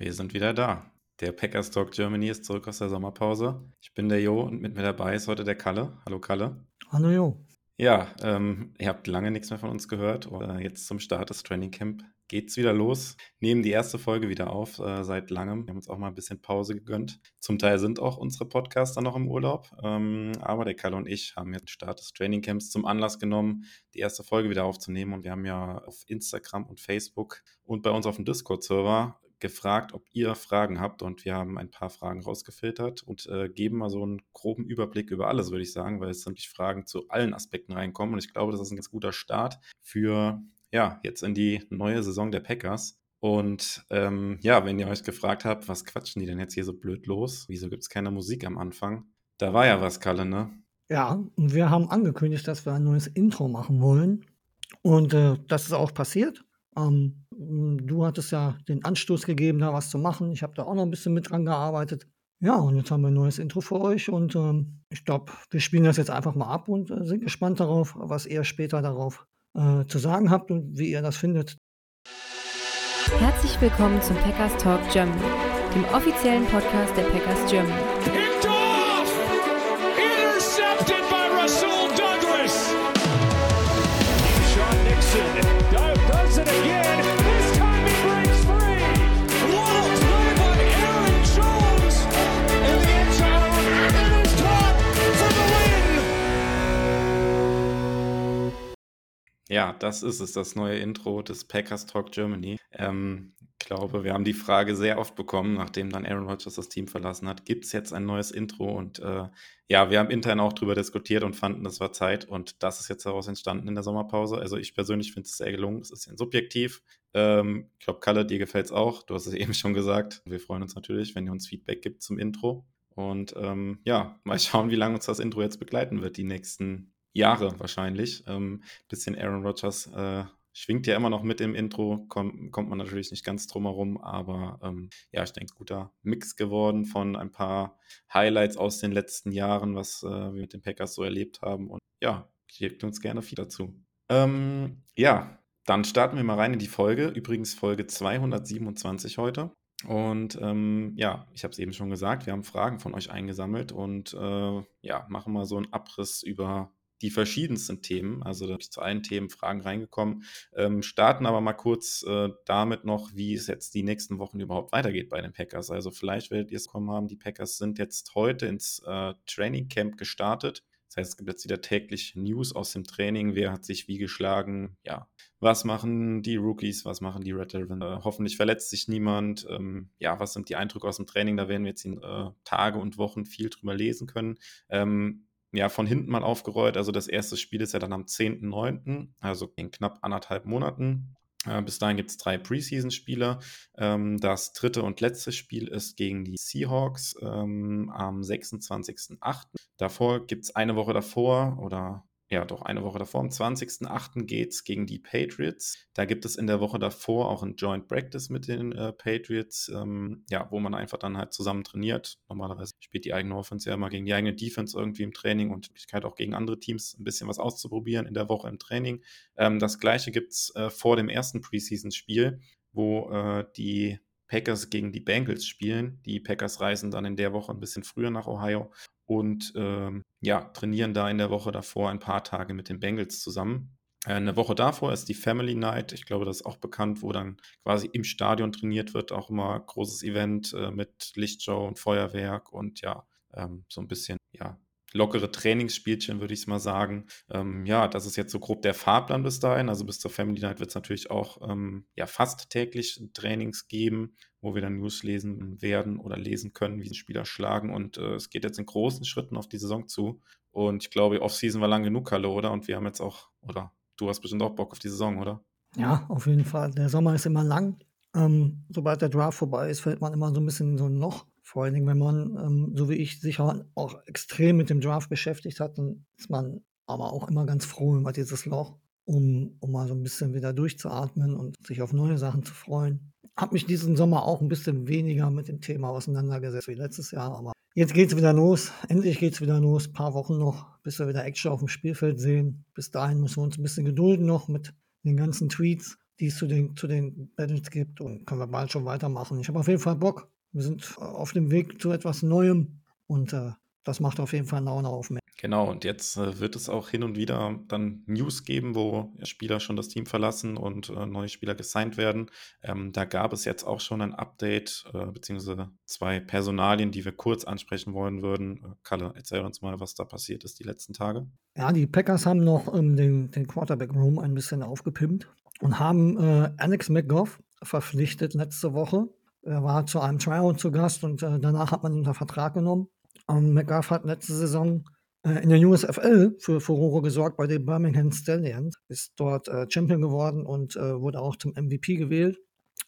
Wir sind wieder da. Der Packers Talk Germany ist zurück aus der Sommerpause. Ich bin der Jo und mit mir dabei ist heute der Kalle. Hallo Kalle. Hallo Jo. Ja, ähm, ihr habt lange nichts mehr von uns gehört. Äh, jetzt zum Start des Training Camp geht's wieder los. Nehmen die erste Folge wieder auf äh, seit langem. Wir haben uns auch mal ein bisschen Pause gegönnt. Zum Teil sind auch unsere Podcaster noch im Urlaub. Ähm, aber der Kalle und ich haben jetzt den Start des Training Camps zum Anlass genommen, die erste Folge wieder aufzunehmen. Und wir haben ja auf Instagram und Facebook und bei uns auf dem Discord-Server gefragt, ob ihr Fragen habt und wir haben ein paar Fragen rausgefiltert und äh, geben mal so einen groben Überblick über alles, würde ich sagen, weil es nämlich Fragen zu allen Aspekten reinkommen und ich glaube, das ist ein ganz guter Start für ja, jetzt in die neue Saison der Packers. Und ähm, ja, wenn ihr euch gefragt habt, was quatschen die denn jetzt hier so blöd los? Wieso gibt es keine Musik am Anfang? Da war ja was, Kalle, ne? Ja, wir haben angekündigt, dass wir ein neues Intro machen wollen. Und äh, das ist auch passiert. Ähm, du hattest ja den Anstoß gegeben, da was zu machen. Ich habe da auch noch ein bisschen mit dran gearbeitet. Ja, und jetzt haben wir ein neues Intro für euch und ähm, ich glaube, wir spielen das jetzt einfach mal ab und äh, sind gespannt darauf, was ihr später darauf äh, zu sagen habt und wie ihr das findet. Herzlich willkommen zum Packers Talk Germany, dem offiziellen Podcast der Packers Germany. Ja, das ist es, das neue Intro des Packers Talk Germany. Ähm, ich glaube, wir haben die Frage sehr oft bekommen, nachdem dann Aaron Rodgers das Team verlassen hat. Gibt es jetzt ein neues Intro? Und äh, ja, wir haben intern auch darüber diskutiert und fanden, das war Zeit. Und das ist jetzt daraus entstanden in der Sommerpause. Also ich persönlich finde es sehr gelungen. Es ist subjektiv. Ähm, ich glaube, Kalle, dir gefällt es auch. Du hast es eben schon gesagt. Wir freuen uns natürlich, wenn ihr uns Feedback gibt zum Intro. Und ähm, ja, mal schauen, wie lange uns das Intro jetzt begleiten wird, die nächsten Jahre wahrscheinlich. Ähm, bisschen Aaron Rodgers äh, schwingt ja immer noch mit im Intro, komm, kommt man natürlich nicht ganz drum herum, aber ähm, ja, ich denke, guter Mix geworden von ein paar Highlights aus den letzten Jahren, was äh, wir mit den Packers so erlebt haben. Und ja, gebt uns gerne viel dazu. Ähm, ja, dann starten wir mal rein in die Folge. Übrigens Folge 227 heute. Und ähm, ja, ich habe es eben schon gesagt, wir haben Fragen von euch eingesammelt und äh, ja, machen mal so einen Abriss über die verschiedensten Themen. Also da bin ich zu allen Themen Fragen reingekommen. Ähm, starten aber mal kurz äh, damit noch, wie es jetzt die nächsten Wochen überhaupt weitergeht bei den Packers. Also vielleicht werdet ihr es kommen haben, die Packers sind jetzt heute ins äh, Training Camp gestartet. Das heißt, es gibt jetzt wieder täglich News aus dem Training. Wer hat sich wie geschlagen? Ja, was machen die Rookies? Was machen die Red? Äh, hoffentlich verletzt sich niemand. Ähm, ja, was sind die Eindrücke aus dem Training? Da werden wir jetzt in äh, Tage und Wochen viel drüber lesen können. Ähm, ja, von hinten mal aufgerollt. Also das erste Spiel ist ja dann am 10.9., also in knapp anderthalb Monaten. Äh, bis dahin gibt es drei Preseason-Spiele. Ähm, das dritte und letzte Spiel ist gegen die Seahawks ähm, am 26.08. Davor gibt es eine Woche davor oder ja, doch eine Woche davor, am 20.08. geht es gegen die Patriots. Da gibt es in der Woche davor auch ein Joint Practice mit den äh, Patriots, ähm, ja, wo man einfach dann halt zusammen trainiert. Normalerweise spielt die eigene Offense ja immer gegen die eigene Defense irgendwie im Training und die Möglichkeit auch gegen andere Teams ein bisschen was auszuprobieren in der Woche im Training. Ähm, das gleiche gibt es äh, vor dem ersten Preseason-Spiel, wo äh, die Packers gegen die Bengals spielen. Die Packers reisen dann in der Woche ein bisschen früher nach Ohio und ähm, ja, trainieren da in der Woche davor ein paar Tage mit den Bengals zusammen. Äh, eine Woche davor ist die Family Night. Ich glaube, das ist auch bekannt, wo dann quasi im Stadion trainiert wird. Auch immer großes Event äh, mit Lichtshow und Feuerwerk und ja, ähm, so ein bisschen, ja, lockere Trainingsspielchen, würde ich es mal sagen. Ähm, ja, das ist jetzt so grob der Fahrplan bis dahin. Also bis zur Family Night wird es natürlich auch ähm, ja, fast täglich Trainings geben, wo wir dann News lesen werden oder lesen können, wie die Spieler schlagen. Und äh, es geht jetzt in großen Schritten auf die Saison zu. Und ich glaube, Offseason war lang genug, Kalle, oder? Und wir haben jetzt auch, oder du hast bestimmt auch Bock auf die Saison, oder? Ja, auf jeden Fall. Der Sommer ist immer lang. Ähm, sobald der Draft vorbei ist, fällt man immer so ein bisschen in so ein Loch. Vor allen Dingen, wenn man, ähm, so wie ich, sich auch extrem mit dem Draft beschäftigt hat, dann ist man aber auch immer ganz froh über dieses Loch, um, um mal so ein bisschen wieder durchzuatmen und sich auf neue Sachen zu freuen. Habe mich diesen Sommer auch ein bisschen weniger mit dem Thema auseinandergesetzt wie letztes Jahr, aber jetzt geht es wieder los. Endlich geht es wieder los. Ein paar Wochen noch, bis wir wieder Action auf dem Spielfeld sehen. Bis dahin müssen wir uns ein bisschen gedulden noch mit den ganzen Tweets die es zu den, zu den Battles gibt. Und können wir bald schon weitermachen. Ich habe auf jeden Fall Bock. Wir sind auf dem Weg zu etwas Neuem und äh, das macht auf jeden Fall Laune auf mich. Genau, und jetzt äh, wird es auch hin und wieder dann News geben, wo Spieler schon das Team verlassen und äh, neue Spieler gesigned werden. Ähm, da gab es jetzt auch schon ein Update, äh, beziehungsweise zwei Personalien, die wir kurz ansprechen wollen würden. Äh, Kalle, erzähl uns mal, was da passiert ist die letzten Tage. Ja, die Packers haben noch ähm, den, den Quarterback-Room ein bisschen aufgepimpt und haben Alex McGough verpflichtet letzte Woche. Er war zu einem Tryout zu Gast und danach hat man ihn unter Vertrag genommen. Ähm, McGough hat letzte Saison in der USFL für Furore gesorgt bei den Birmingham Stallions, ist dort äh, Champion geworden und äh, wurde auch zum MVP gewählt.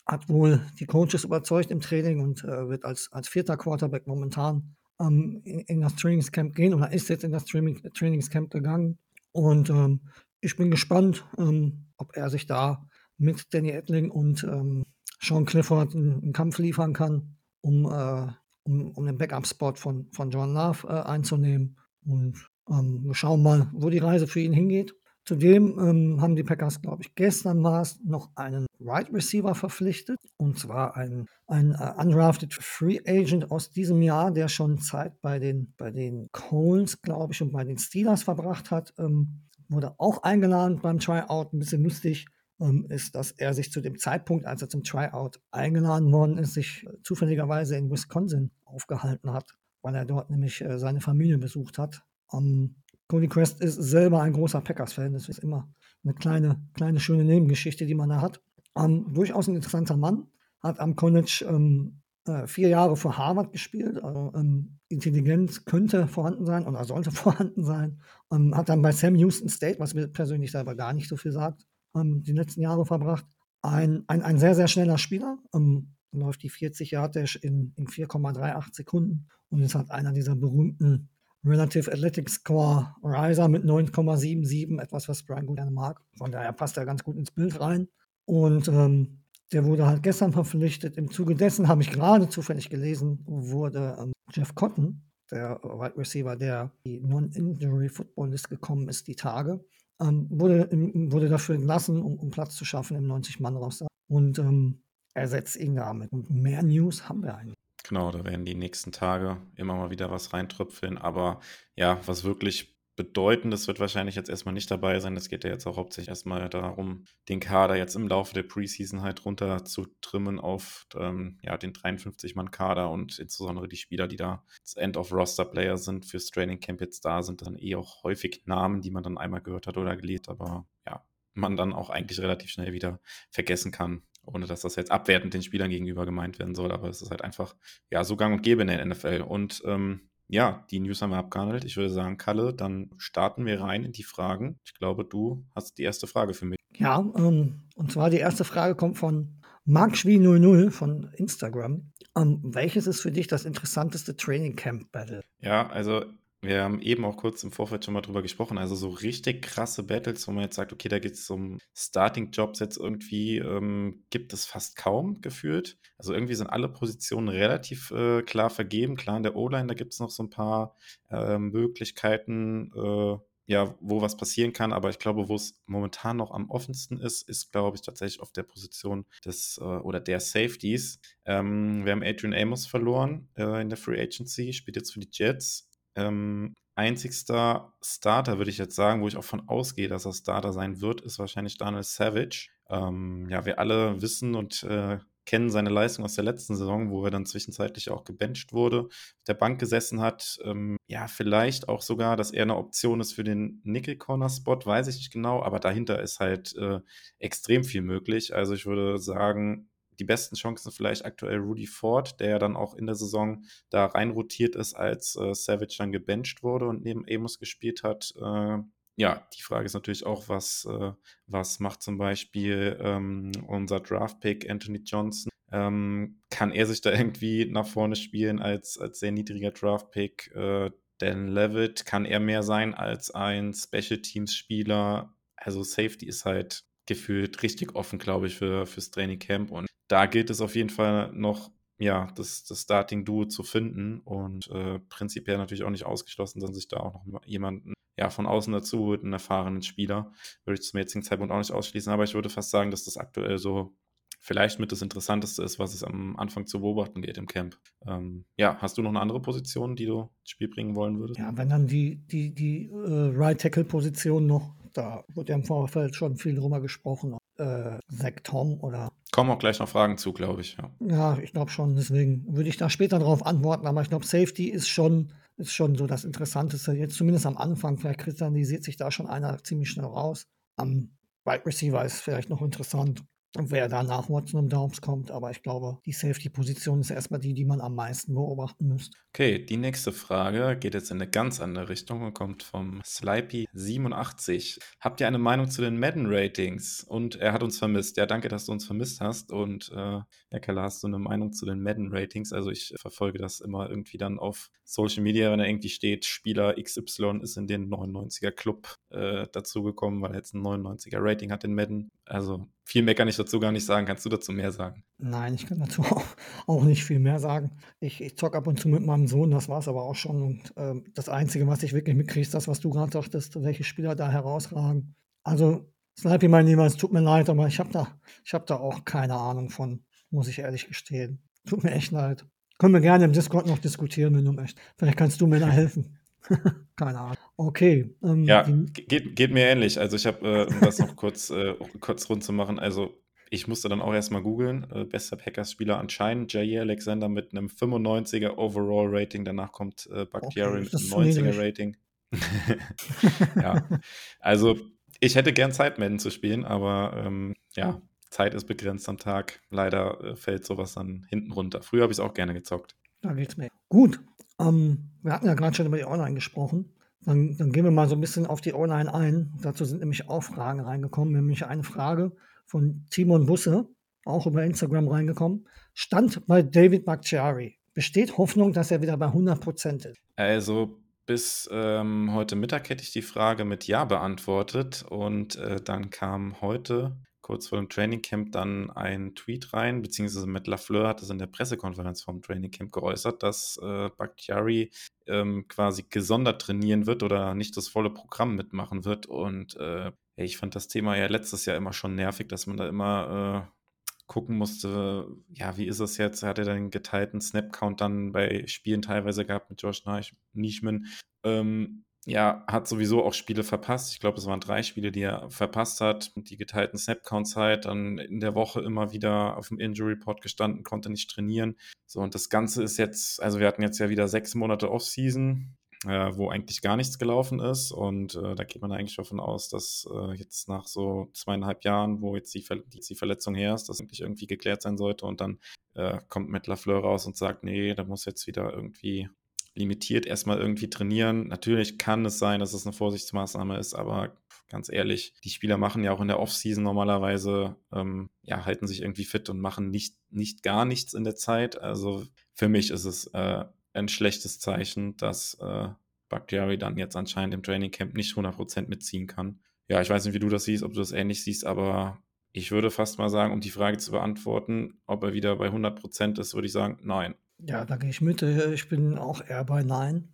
Hat wohl die Coaches überzeugt im Training und äh, wird als, als vierter Quarterback momentan ähm, in, in, das Trainingscamp gehen oder ist jetzt in das Training, Trainingscamp gegangen. Und ähm, ich bin gespannt, ähm, ob er sich da mit Danny Edling und ähm, Sean Clifford einen, einen, Kampf liefern kann, um, äh, um, um den Backup-Spot von, von John Love äh, einzunehmen. Und ähm, wir schauen mal, wo die Reise für ihn hingeht. Zudem ähm, haben die Packers, glaube ich, gestern war es, noch einen Right Receiver verpflichtet. Und zwar einen, einen uh, undrafted Free Agent aus diesem Jahr, der schon Zeit bei den, bei den Coles, glaube ich, und bei den Steelers verbracht hat. Ähm, wurde auch eingeladen beim Tryout. Ein bisschen lustig ähm, ist, dass er sich zu dem Zeitpunkt, als er zum Tryout eingeladen worden ist, sich äh, zufälligerweise in Wisconsin aufgehalten hat weil er dort nämlich äh, seine Familie besucht hat. Um, Cody Crest ist selber ein großer Packers-Fan. Das ist immer eine kleine, kleine schöne Nebengeschichte, die man da hat. Um, durchaus ein interessanter Mann. Hat am College ähm, äh, vier Jahre vor Harvard gespielt. Also, ähm, Intelligenz könnte vorhanden sein oder sollte vorhanden sein. Ähm, hat dann bei Sam Houston State, was mir persönlich selber gar nicht so viel sagt, ähm, die letzten Jahre verbracht. Ein, ein, ein sehr, sehr schneller Spieler. Läuft die 40 Yard Dash in, in 4,38 Sekunden und ist halt einer dieser berühmten Relative Athletic Score Riser mit 9,77, etwas, was Brian gut gerne mag. Von daher passt er ganz gut ins Bild rein. Und ähm, der wurde halt gestern verpflichtet. Im Zuge dessen habe ich gerade zufällig gelesen, wurde ähm, Jeff Cotton, der Wide Receiver, der die Non-Injury Football List gekommen ist, die Tage, ähm, wurde, wurde dafür entlassen, um, um Platz zu schaffen im 90-Mann-Roster. Und ähm, ersetzt ihn damit. Und mehr News haben wir eigentlich. Genau, da werden die nächsten Tage immer mal wieder was reintröpfeln. Aber ja, was wirklich Bedeutendes wird wahrscheinlich jetzt erstmal nicht dabei sein. Es geht ja jetzt auch hauptsächlich erstmal darum, den Kader jetzt im Laufe der Preseason halt runter zu trimmen auf ähm, ja, den 53-Mann-Kader und insbesondere die Spieler, die da das End-of-Roster-Player sind, fürs Training Camp jetzt da sind, dann eh auch häufig Namen, die man dann einmal gehört hat oder gelesen, aber ja, man dann auch eigentlich relativ schnell wieder vergessen kann ohne dass das jetzt abwertend den Spielern gegenüber gemeint werden soll, aber es ist halt einfach, ja, so gang und gäbe in der NFL. Und ähm, ja, die News haben wir abgehandelt. Ich würde sagen, Kalle, dann starten wir rein in die Fragen. Ich glaube, du hast die erste Frage für mich. Ja, ähm, und zwar die erste Frage kommt von MarkSchwie00 von Instagram. Ähm, welches ist für dich das interessanteste Training Camp Battle? Ja, also wir haben eben auch kurz im Vorfeld schon mal drüber gesprochen. Also so richtig krasse Battles, wo man jetzt sagt, okay, da geht es um Starting-Jobs jetzt irgendwie, ähm, gibt es fast kaum gefühlt. Also irgendwie sind alle Positionen relativ äh, klar vergeben. Klar, in der O-Line, da gibt es noch so ein paar äh, Möglichkeiten, äh, ja, wo was passieren kann. Aber ich glaube, wo es momentan noch am offensten ist, ist, glaube ich, tatsächlich auf der Position des äh, oder der Safeties. Ähm, wir haben Adrian Amos verloren äh, in der Free Agency, spielt jetzt für die Jets ähm, einzigster Starter, würde ich jetzt sagen, wo ich auch von ausgehe, dass er Starter sein wird, ist wahrscheinlich Daniel Savage. Ähm, ja, wir alle wissen und äh, kennen seine Leistung aus der letzten Saison, wo er dann zwischenzeitlich auch gebencht wurde, auf der Bank gesessen hat. Ähm, ja, vielleicht auch sogar, dass er eine Option ist für den Nickel-Corner-Spot, weiß ich nicht genau, aber dahinter ist halt äh, extrem viel möglich. Also ich würde sagen, die besten Chancen vielleicht aktuell Rudy Ford, der ja dann auch in der Saison da reinrotiert ist, als äh, Savage dann gebencht wurde und neben Amos gespielt hat. Äh, ja, die Frage ist natürlich auch, was, äh, was macht zum Beispiel ähm, unser Draft-Pick Anthony Johnson? Ähm, kann er sich da irgendwie nach vorne spielen als, als sehr niedriger Draft-Pick? Äh, Dan Levitt, kann er mehr sein als ein Special Teams-Spieler? Also Safety ist halt gefühlt richtig offen, glaube ich, für, fürs Training Camp. Und da gilt es auf jeden Fall noch, ja, das, das Starting-Duo zu finden und äh, prinzipiell natürlich auch nicht ausgeschlossen, dass sich da auch noch jemanden ja, von außen dazu holt, einen erfahrenen Spieler. Würde ich zum jetzigen Zeitpunkt auch nicht ausschließen, aber ich würde fast sagen, dass das aktuell so vielleicht mit das Interessanteste ist, was es am Anfang zu beobachten geht im Camp. Ähm, ja, hast du noch eine andere Position, die du ins Spiel bringen wollen würdest? Ja, wenn dann die, die, die äh, Right Tackle Position noch, da wird ja im Vorfeld schon viel drüber gesprochen. Äh, Zach Tom oder. Kommen auch gleich noch Fragen zu, glaube ich. Ja, ja ich glaube schon. Deswegen würde ich da später darauf antworten. Aber ich glaube, Safety ist schon, ist schon so das Interessanteste. Jetzt zumindest am Anfang. Vielleicht kristallisiert sich da schon einer ziemlich schnell raus. Am Wide Receiver ist vielleicht noch interessant wer da nach Watson und Downs kommt. Aber ich glaube, die Safety-Position ist erstmal die, die man am meisten beobachten müsste. Okay, die nächste Frage geht jetzt in eine ganz andere Richtung und kommt vom Slipey87. Habt ihr eine Meinung zu den Madden-Ratings? Und er hat uns vermisst. Ja, danke, dass du uns vermisst hast. Und äh, ja, Keller, hast du eine Meinung zu den Madden-Ratings? Also ich verfolge das immer irgendwie dann auf Social Media, wenn da irgendwie steht, Spieler XY ist in den 99er-Club äh, dazugekommen, weil er jetzt ein 99er-Rating hat in Madden. Also viel mehr kann ich dazu gar nicht sagen. Kannst du dazu mehr sagen? Nein, ich kann dazu auch, auch nicht viel mehr sagen. Ich, ich zock ab und zu mit meinem Sohn, das war es aber auch schon. Und ähm, das Einzige, was ich wirklich mitkriege, ist das, was du gerade sagtest, welche Spieler da herausragen. Also, Snipey, mein Lieber, es tut mir leid, aber ich habe da, hab da auch keine Ahnung von, muss ich ehrlich gestehen. Tut mir echt leid. Können wir gerne im Discord noch diskutieren, wenn du möchtest. Vielleicht kannst du mir da helfen. Keine Ahnung. Okay. Ähm, ja, geht, geht mir ähnlich. Also ich habe, äh, um das noch kurz, äh, kurz rund zu machen, also ich musste dann auch erstmal googeln. Äh, bester Packers-Spieler anscheinend Jair Alexander mit einem 95er Overall-Rating. Danach kommt äh, Bakhtiari okay, mit einem 90er-Rating. ja, also ich hätte gern Zeit, Madden zu spielen, aber ähm, ja, Zeit ist begrenzt am Tag. Leider äh, fällt sowas dann hinten runter. Früher habe ich es auch gerne gezockt. Da geht's mir. Gut, ähm, wir hatten ja gerade schon über die Online gesprochen. Dann, dann, gehen wir mal so ein bisschen auf die Online ein. Dazu sind nämlich auch Fragen reingekommen. Nämlich eine Frage von Timon Busse, auch über Instagram reingekommen. Stand bei David Bakhtiari. Besteht Hoffnung, dass er wieder bei 100% ist? Also bis ähm, heute Mittag hätte ich die Frage mit Ja beantwortet und äh, dann kam heute kurz vor dem Trainingcamp dann ein Tweet rein, beziehungsweise Matt LaFleur hat es in der Pressekonferenz vom Trainingcamp geäußert, dass äh, Bakhtiari ähm, quasi gesondert trainieren wird oder nicht das volle Programm mitmachen wird. Und äh, ich fand das Thema ja letztes Jahr immer schon nervig, dass man da immer äh, gucken musste, ja, wie ist es jetzt? Hat er den geteilten Snap-Count dann bei Spielen teilweise gehabt mit Josh Nischman? Ähm, ja, hat sowieso auch Spiele verpasst. Ich glaube, es waren drei Spiele, die er verpasst hat. Die geteilten Snap-Counts halt, dann in der Woche immer wieder auf dem Injury-Report gestanden, konnte nicht trainieren. So, und das Ganze ist jetzt, also wir hatten jetzt ja wieder sechs Monate Off-Season, äh, wo eigentlich gar nichts gelaufen ist. Und äh, da geht man eigentlich davon aus, dass äh, jetzt nach so zweieinhalb Jahren, wo jetzt die, Ver die Verletzung her ist, das eigentlich irgendwie geklärt sein sollte. Und dann äh, kommt Matt LaFleur raus und sagt, nee, da muss jetzt wieder irgendwie limitiert erstmal irgendwie trainieren. Natürlich kann es sein, dass es eine Vorsichtsmaßnahme ist, aber ganz ehrlich, die Spieler machen ja auch in der Offseason normalerweise, ähm, ja, halten sich irgendwie fit und machen nicht, nicht gar nichts in der Zeit. Also für mich ist es äh, ein schlechtes Zeichen, dass äh, Bakhtiari dann jetzt anscheinend im Trainingcamp nicht 100% mitziehen kann. Ja, ich weiß nicht, wie du das siehst, ob du das ähnlich siehst, aber ich würde fast mal sagen, um die Frage zu beantworten, ob er wieder bei 100% ist, würde ich sagen, nein. Ja, da gehe ich mit. Äh, ich bin auch eher bei Nein.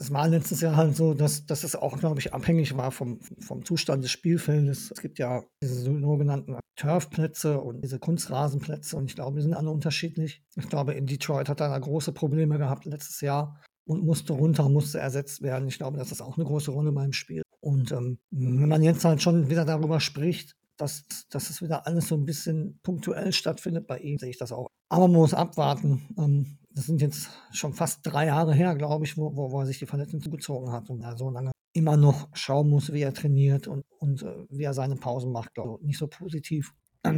Es war letztes Jahr halt so, dass, dass es auch, glaube ich, abhängig war vom, vom Zustand des Spielfeldes. Es gibt ja diese sogenannten Turfplätze und diese Kunstrasenplätze und ich glaube, die sind alle unterschiedlich. Ich glaube, in Detroit hat er da große Probleme gehabt letztes Jahr und musste runter, musste ersetzt werden. Ich glaube, das ist auch eine große Rolle beim Spiel. Und ähm, wenn man jetzt halt schon wieder darüber spricht, dass, dass es wieder alles so ein bisschen punktuell stattfindet bei ihm, sehe ich das auch. Aber man muss abwarten. Ähm, das sind jetzt schon fast drei Jahre her, glaube ich, wo, wo, wo, er sich die Verletzung zugezogen hat und er so lange immer noch schauen muss, wie er trainiert und, und äh, wie er seine Pausen macht, glaube ich. Nicht so positiv.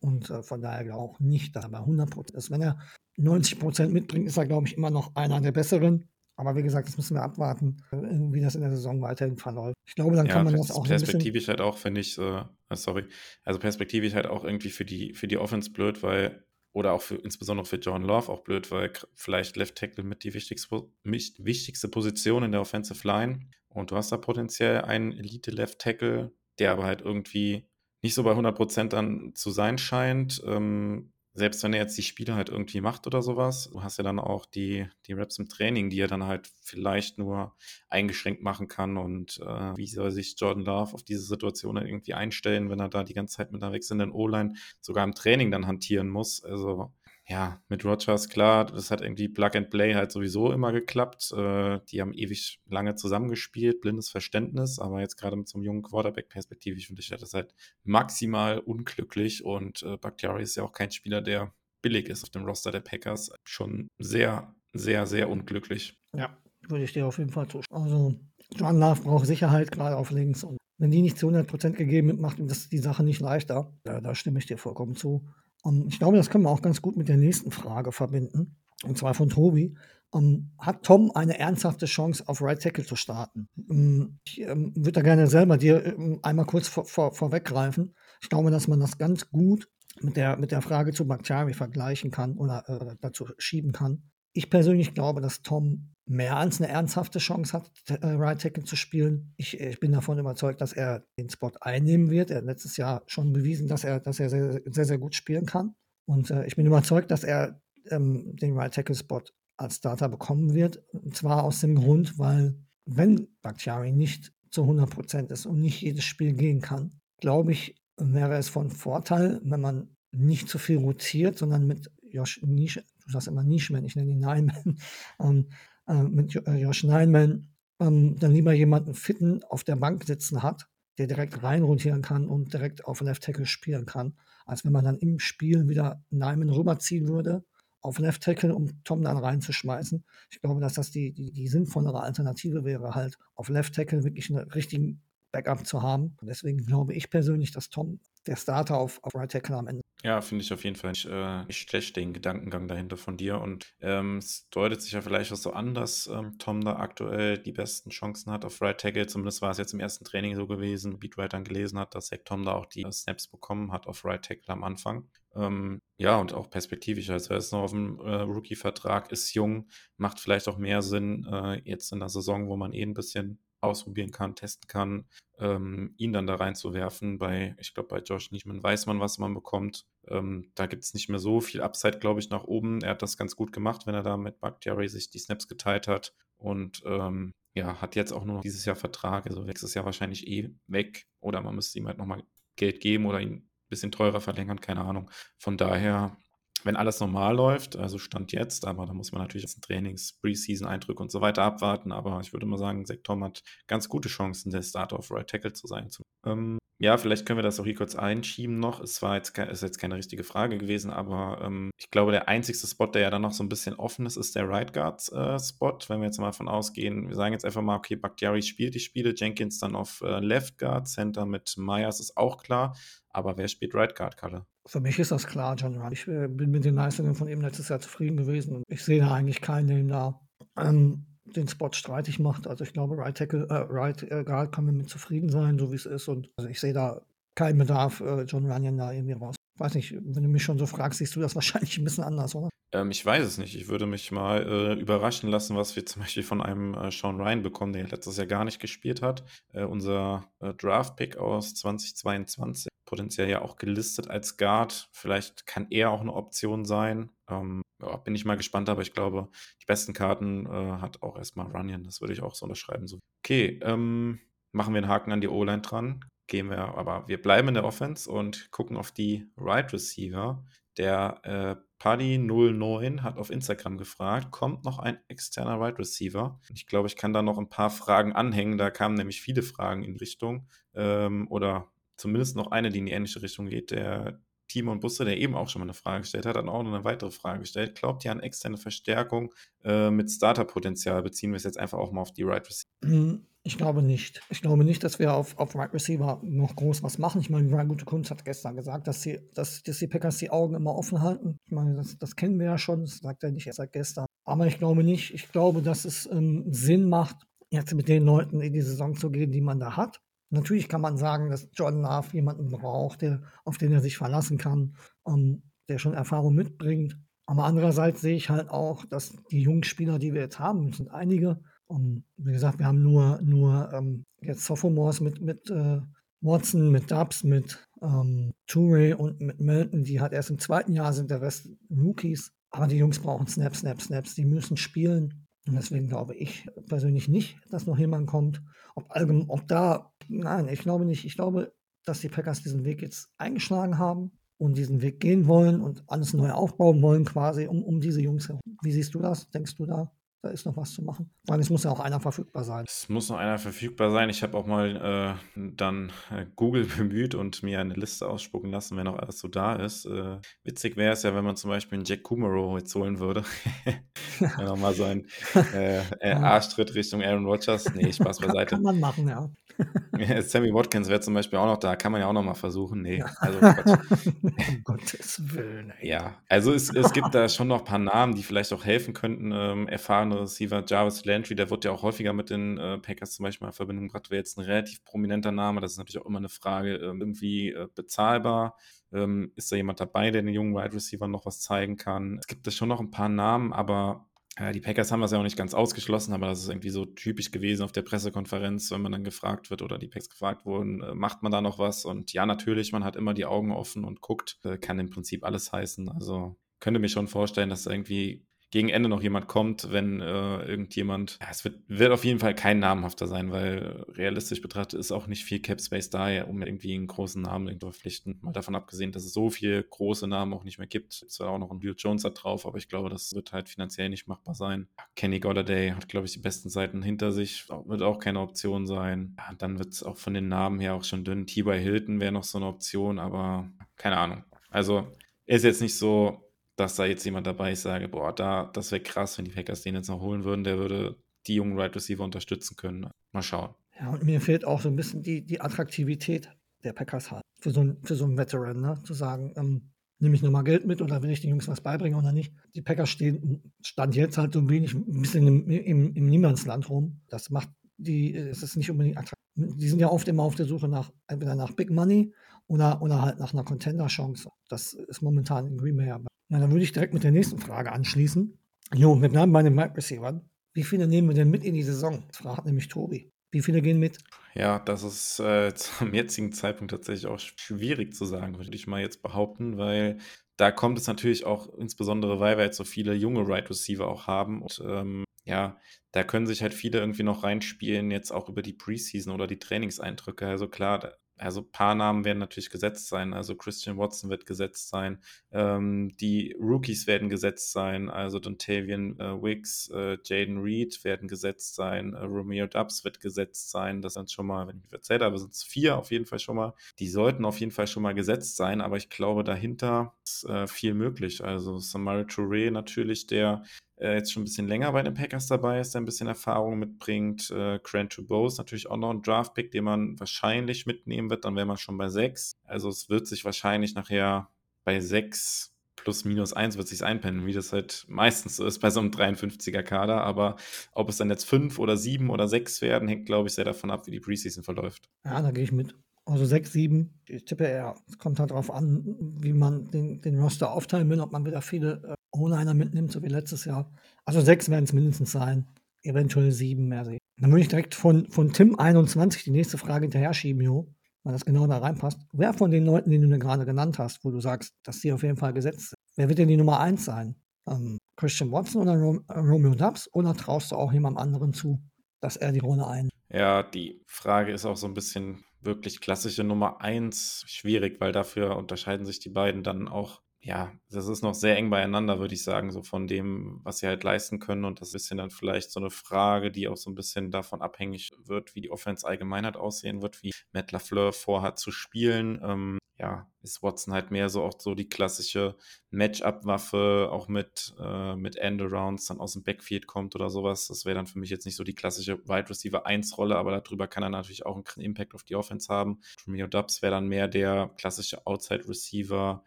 Und äh, von daher glaube ich auch nicht, dass er bei 100 Prozent ist. Wenn er 90 Prozent mitbringt, ist er, glaube ich, immer noch einer der Besseren. Aber wie gesagt, das müssen wir abwarten, wie das in der Saison weiterhin verläuft. Ich glaube, dann ja, kann man das auch perspektivisch halt auch, finde ich, äh, sorry, also perspektivisch halt auch irgendwie für die, für die Offense blöd, weil, oder auch für, insbesondere für John Love auch blöd, weil vielleicht Left Tackle mit die wichtigste, wichtigste Position in der Offensive Line und du hast da potenziell einen Elite Left Tackle, der aber halt irgendwie nicht so bei 100% dann zu sein scheint. Ähm, selbst wenn er jetzt die Spiele halt irgendwie macht oder sowas, du hast ja dann auch die, die Raps im Training, die er dann halt vielleicht nur eingeschränkt machen kann und äh, wie soll sich Jordan Love auf diese Situation dann irgendwie einstellen, wenn er da die ganze Zeit mit einer wechselnden O-Line sogar im Training dann hantieren muss. Also ja, mit Rogers, klar, das hat irgendwie Plug and Play halt sowieso immer geklappt. Äh, die haben ewig lange zusammengespielt, blindes Verständnis, aber jetzt gerade mit so einem jungen Quarterback perspektivisch finde ich das halt maximal unglücklich und äh, Bakhtiari ist ja auch kein Spieler, der billig ist auf dem Roster der Packers. Schon sehr, sehr, sehr unglücklich. Ja, würde ich dir auf jeden Fall zustimmen. Also, John Love braucht Sicherheit, gerade auf links. Und wenn die nicht zu 100% gegeben wird, macht ihm das die Sache nicht leichter. Ja, da stimme ich dir vollkommen zu. Um, ich glaube, das können wir auch ganz gut mit der nächsten Frage verbinden. Und zwar von Tobi. Um, hat Tom eine ernsthafte Chance, auf Right Tackle zu starten? Um, ich ähm, würde da gerne selber dir ähm, einmal kurz vor, vor, vorweggreifen. Ich glaube, dass man das ganz gut mit der, mit der Frage zu Bakhtiari vergleichen kann oder äh, dazu schieben kann. Ich persönlich glaube, dass Tom mehr als eine ernsthafte Chance hat, äh, Right Tackle zu spielen. Ich, ich, bin davon überzeugt, dass er den Spot einnehmen wird. Er hat letztes Jahr schon bewiesen, dass er, dass er sehr, sehr, sehr gut spielen kann. Und äh, ich bin überzeugt, dass er ähm, den Right Tackle Spot als Starter bekommen wird. Und zwar aus dem Grund, weil wenn Bakhtiari nicht zu 100% ist und nicht jedes Spiel gehen kann, glaube ich, wäre es von Vorteil, wenn man nicht zu viel rotiert, sondern mit Josh Nisch, du sagst immer Nischman, ich nenne ihn Nyman, ähm, äh, mit äh, Josh Neinman ähm, dann lieber jemanden fitten auf der Bank sitzen hat, der direkt reinrotieren kann und direkt auf Left Tackle spielen kann, als wenn man dann im Spiel wieder Neiman rüberziehen würde auf Left Tackle, um Tom dann reinzuschmeißen. Ich glaube, dass das die, die, die sinnvollere Alternative wäre, halt auf Left Tackle wirklich einen richtigen Backup zu haben. Und deswegen glaube ich persönlich, dass Tom der Starter auf, auf Right Tackle am Ende ja, finde ich auf jeden Fall nicht, äh, nicht schlecht, den Gedankengang dahinter von dir. Und ähm, es deutet sich ja vielleicht auch so an, dass ähm, Tom da aktuell die besten Chancen hat auf Right Tackle. Zumindest war es jetzt im ersten Training so gewesen, wie Beatwriter gelesen hat, dass Zach Tom da auch die Snaps bekommen hat auf Right Tackle am Anfang. Ähm, ja, und auch perspektivisch. Also er ist noch auf dem äh, Rookie-Vertrag, ist jung, macht vielleicht auch mehr Sinn äh, jetzt in der Saison, wo man eh ein bisschen ausprobieren kann, testen kann, ähm, ihn dann da reinzuwerfen. Bei, ich glaube, bei Josh Nischman weiß man, was man bekommt. Ähm, da gibt es nicht mehr so viel Upside, glaube ich, nach oben. Er hat das ganz gut gemacht, wenn er da mit Bakhtiari sich die Snaps geteilt hat. Und ähm, ja, hat jetzt auch nur dieses Jahr Vertrag. Also nächstes Jahr wahrscheinlich eh weg. Oder man müsste ihm halt nochmal Geld geben oder ihn ein bisschen teurer verlängern, keine Ahnung. Von daher wenn alles normal läuft, also Stand jetzt, aber da muss man natürlich jetzt Trainings, Preseason-Eindrücke und so weiter abwarten, aber ich würde mal sagen, Sektor hat ganz gute Chancen, der Starter auf Right Tackle zu sein. Ähm, ja, vielleicht können wir das auch hier kurz einschieben noch. Es war jetzt, ist jetzt keine richtige Frage gewesen, aber ähm, ich glaube, der einzigste Spot, der ja dann noch so ein bisschen offen ist, ist der Right Guard äh, Spot. Wenn wir jetzt mal davon ausgehen, wir sagen jetzt einfach mal, okay, Bakhtiari spielt die Spiele, Jenkins dann auf äh, Left Guard, Center mit Myers ist auch klar. Aber wer spielt Right Guard, Kalle? Für mich ist das klar, John Run. Ich äh, bin mit den Leistungen von ihm letztes Jahr zufrieden gewesen und ich sehe da eigentlich keinen, der ihm da ähm, den Spot streitig macht. Also ich glaube, Right Tackle, äh, Right äh, Guard kann mit zufrieden sein, so wie es ist. Und also ich sehe da keinen Bedarf, äh, John Runyon da irgendwie raus. Weiß nicht, wenn du mich schon so fragst, siehst du das wahrscheinlich ein bisschen anders, oder? Ähm, ich weiß es nicht. Ich würde mich mal äh, überraschen lassen, was wir zum Beispiel von einem äh, Sean Ryan bekommen, der letztes Jahr gar nicht gespielt hat. Äh, unser äh, Draft-Pick aus 2022, potenziell ja auch gelistet als Guard. Vielleicht kann er auch eine Option sein. Ähm, ja, bin ich mal gespannt, aber ich glaube, die besten Karten äh, hat auch erstmal Runyon. Das würde ich auch so unterschreiben. So. Okay, ähm, machen wir einen Haken an die O-Line dran. Gehen wir, aber wir bleiben in der Offense und gucken auf die Right Receiver. Der äh, Paddy09 hat auf Instagram gefragt, kommt noch ein externer Wide right Receiver? Ich glaube, ich kann da noch ein paar Fragen anhängen. Da kamen nämlich viele Fragen in Richtung ähm, oder zumindest noch eine, die in die ähnliche Richtung geht. Der Timon Busse, der eben auch schon mal eine Frage gestellt hat, hat auch noch eine weitere Frage gestellt. Glaubt ihr an externe Verstärkung äh, mit Starterpotenzial? Beziehen wir es jetzt einfach auch mal auf die Right Receiver? Hm, ich glaube nicht. Ich glaube nicht, dass wir auf, auf Right Receiver noch groß was machen. Ich meine, Ryan Gute Kunst hat gestern gesagt, dass, sie, dass, dass die Packers die Augen immer offen halten. Ich meine, das, das kennen wir ja schon. Das sagt er nicht erst seit gestern. Aber ich glaube nicht. Ich glaube, dass es ähm, Sinn macht, jetzt mit den Leuten in die Saison zu gehen, die man da hat. Natürlich kann man sagen, dass Jordan Love jemanden braucht, der, auf den er sich verlassen kann, ähm, der schon Erfahrung mitbringt. Aber andererseits sehe ich halt auch, dass die jungen Spieler, die wir jetzt haben, sind einige, um, wie gesagt, wir haben nur, nur ähm, jetzt Sophomores mit, mit, äh, Watson, mit Dubs, mit ähm, Toure und mit Melton, die halt erst im zweiten Jahr sind, der Rest Rookies. Aber die Jungs brauchen Snaps, Snaps, Snaps. Die müssen spielen. Und deswegen glaube ich persönlich nicht, dass noch jemand kommt. Ob, ob da, nein, ich glaube nicht. Ich glaube, dass die Packers diesen Weg jetzt eingeschlagen haben und diesen Weg gehen wollen und alles neu aufbauen wollen, quasi, um, um diese Jungs herum. Wie siehst du das? Denkst du da? Da ist noch was zu machen. Weil es muss ja auch einer verfügbar sein. Es muss noch einer verfügbar sein. Ich habe auch mal äh, dann äh, Google bemüht und mir eine Liste ausspucken lassen, wenn noch alles so da ist. Äh, witzig wäre es ja, wenn man zum Beispiel einen Jack Kumaro jetzt holen würde. Nochmal so ein äh, äh, Arschtritt Richtung Aaron Rodgers. Nee, Spaß beiseite. Kann man machen, ja. Sammy Watkins wäre zum Beispiel auch noch da, kann man ja auch noch mal versuchen. Nee, also um Gottes Willen. Ey. Ja, also es, es gibt da schon noch ein paar Namen, die vielleicht auch helfen könnten. Ähm, erfahrene Receiver, Jarvis Landry, der wird ja auch häufiger mit den äh, Packers zum Beispiel in Verbindung gebracht, wäre jetzt ein relativ prominenter Name. Das ist natürlich auch immer eine Frage, äh, irgendwie äh, bezahlbar. Ähm, ist da jemand dabei, der den jungen Wide Receiver noch was zeigen kann? Es gibt da schon noch ein paar Namen, aber ja, die Packers haben das ja auch nicht ganz ausgeschlossen, aber das ist irgendwie so typisch gewesen auf der Pressekonferenz, wenn man dann gefragt wird oder die Packers gefragt wurden, äh, macht man da noch was? Und ja, natürlich, man hat immer die Augen offen und guckt, äh, kann im Prinzip alles heißen. Also könnte mir schon vorstellen, dass irgendwie gegen Ende noch jemand kommt, wenn äh, irgendjemand. Ja, es wird, wird auf jeden Fall kein namhafter sein, weil realistisch betrachtet ist auch nicht viel Cap Space da, um irgendwie einen großen Namen zu verpflichten. Mal davon abgesehen, dass es so viele große Namen auch nicht mehr gibt. Es war auch noch ein Bill Jones da drauf, aber ich glaube, das wird halt finanziell nicht machbar sein. Kenny Golladay hat, glaube ich, die besten Seiten hinter sich, wird auch keine Option sein. Ja, dann wird es auch von den Namen her auch schon dünn. T.Y. Hilton wäre noch so eine Option, aber keine Ahnung. Also ist jetzt nicht so dass da jetzt jemand dabei ist, sage, boah, da, das wäre krass, wenn die Packers den jetzt noch holen würden, der würde die jungen Right Receiver unterstützen können. Mal schauen. Ja, und mir fehlt auch so ein bisschen die, die Attraktivität der Packers halt. Für so, für so einen Veteran, ne? Zu sagen, ähm, nehme ich nochmal Geld mit oder will ich den Jungs was beibringen oder nicht. Die Packers stehen, stand jetzt halt so ein wenig ein bisschen im, im, im Niemandsland rum. Das macht die, es ist nicht unbedingt attraktiv. Die sind ja oft immer auf der Suche nach, entweder nach Big Money oder, oder halt nach einer Contender-Chance. Das ist momentan in Green Bay aber ja, dann würde ich direkt mit der nächsten Frage anschließen. Jo, mit Namen bei den Wide Receivern. Wie viele nehmen wir denn mit in die Saison? Das fragt nämlich Tobi. Wie viele gehen mit? Ja, das ist äh, zum jetzigen Zeitpunkt tatsächlich auch schwierig zu sagen, würde ich mal jetzt behaupten, weil da kommt es natürlich auch insbesondere, weil wir jetzt so viele junge Wide right Receiver auch haben und ähm, ja, da können sich halt viele irgendwie noch reinspielen, jetzt auch über die Preseason oder die Trainingseindrücke. Also klar, also ein paar Namen werden natürlich gesetzt sein. Also Christian Watson wird gesetzt sein. Ähm, die Rookies werden gesetzt sein. Also Dontavian äh, Wicks, äh, Jaden Reed werden gesetzt sein. Äh, Romeo Dubs wird gesetzt sein. Das sind schon mal, wenn ich mich erzählt habe, sind es vier auf jeden Fall schon mal. Die sollten auf jeden Fall schon mal gesetzt sein. Aber ich glaube, dahinter ist äh, viel möglich. Also Samari Touré natürlich, der äh, jetzt schon ein bisschen länger bei den Packers dabei ist, der ein bisschen Erfahrung mitbringt. Äh, Grant Trudeau ist natürlich auch noch ein Draftpick, den man wahrscheinlich mitnehmen wird. Dann wäre man schon bei sechs. Also es wird sich wahrscheinlich nachher bei sechs plus minus eins wird sich einpendeln, wie das halt meistens so ist bei so einem 53er Kader. Aber ob es dann jetzt fünf oder sieben oder sechs werden, hängt, glaube ich, sehr davon ab, wie die Preseason verläuft. Ja, da gehe ich mit. Also 6, 7, ich tippe eher. Es kommt halt darauf an, wie man den, den Roster aufteilen will, ob man wieder viele äh, O-Liner mitnimmt, so wie letztes Jahr. Also 6 werden es mindestens sein, eventuell 7 mehr sehen. Dann würde ich direkt von, von Tim21 die nächste Frage hinterher schieben, Jo, weil das genau da reinpasst. Wer von den Leuten, die du mir gerade genannt hast, wo du sagst, dass die auf jeden Fall gesetzt sind, wer wird denn die Nummer 1 sein? Ähm, Christian Watson oder Rom Romeo Dubs? Oder traust du auch jemandem anderen zu, dass er die Rolle ein? Ja, die Frage ist auch so ein bisschen wirklich klassische Nummer 1 schwierig, weil dafür unterscheiden sich die beiden dann auch ja, das ist noch sehr eng beieinander, würde ich sagen, so von dem, was sie halt leisten können. Und das ist dann vielleicht so eine Frage, die auch so ein bisschen davon abhängig wird, wie die Offense Allgemeinheit aussehen wird, wie Matt LaFleur vorhat zu spielen. Ähm, ja, ist Watson halt mehr so auch so die klassische Matchup-Waffe, auch mit, äh, mit Endarounds dann aus dem Backfield kommt oder sowas. Das wäre dann für mich jetzt nicht so die klassische Wide Receiver 1-Rolle, aber darüber kann er natürlich auch einen Impact auf die Offense haben. Romeo Dubs wäre dann mehr der klassische Outside Receiver,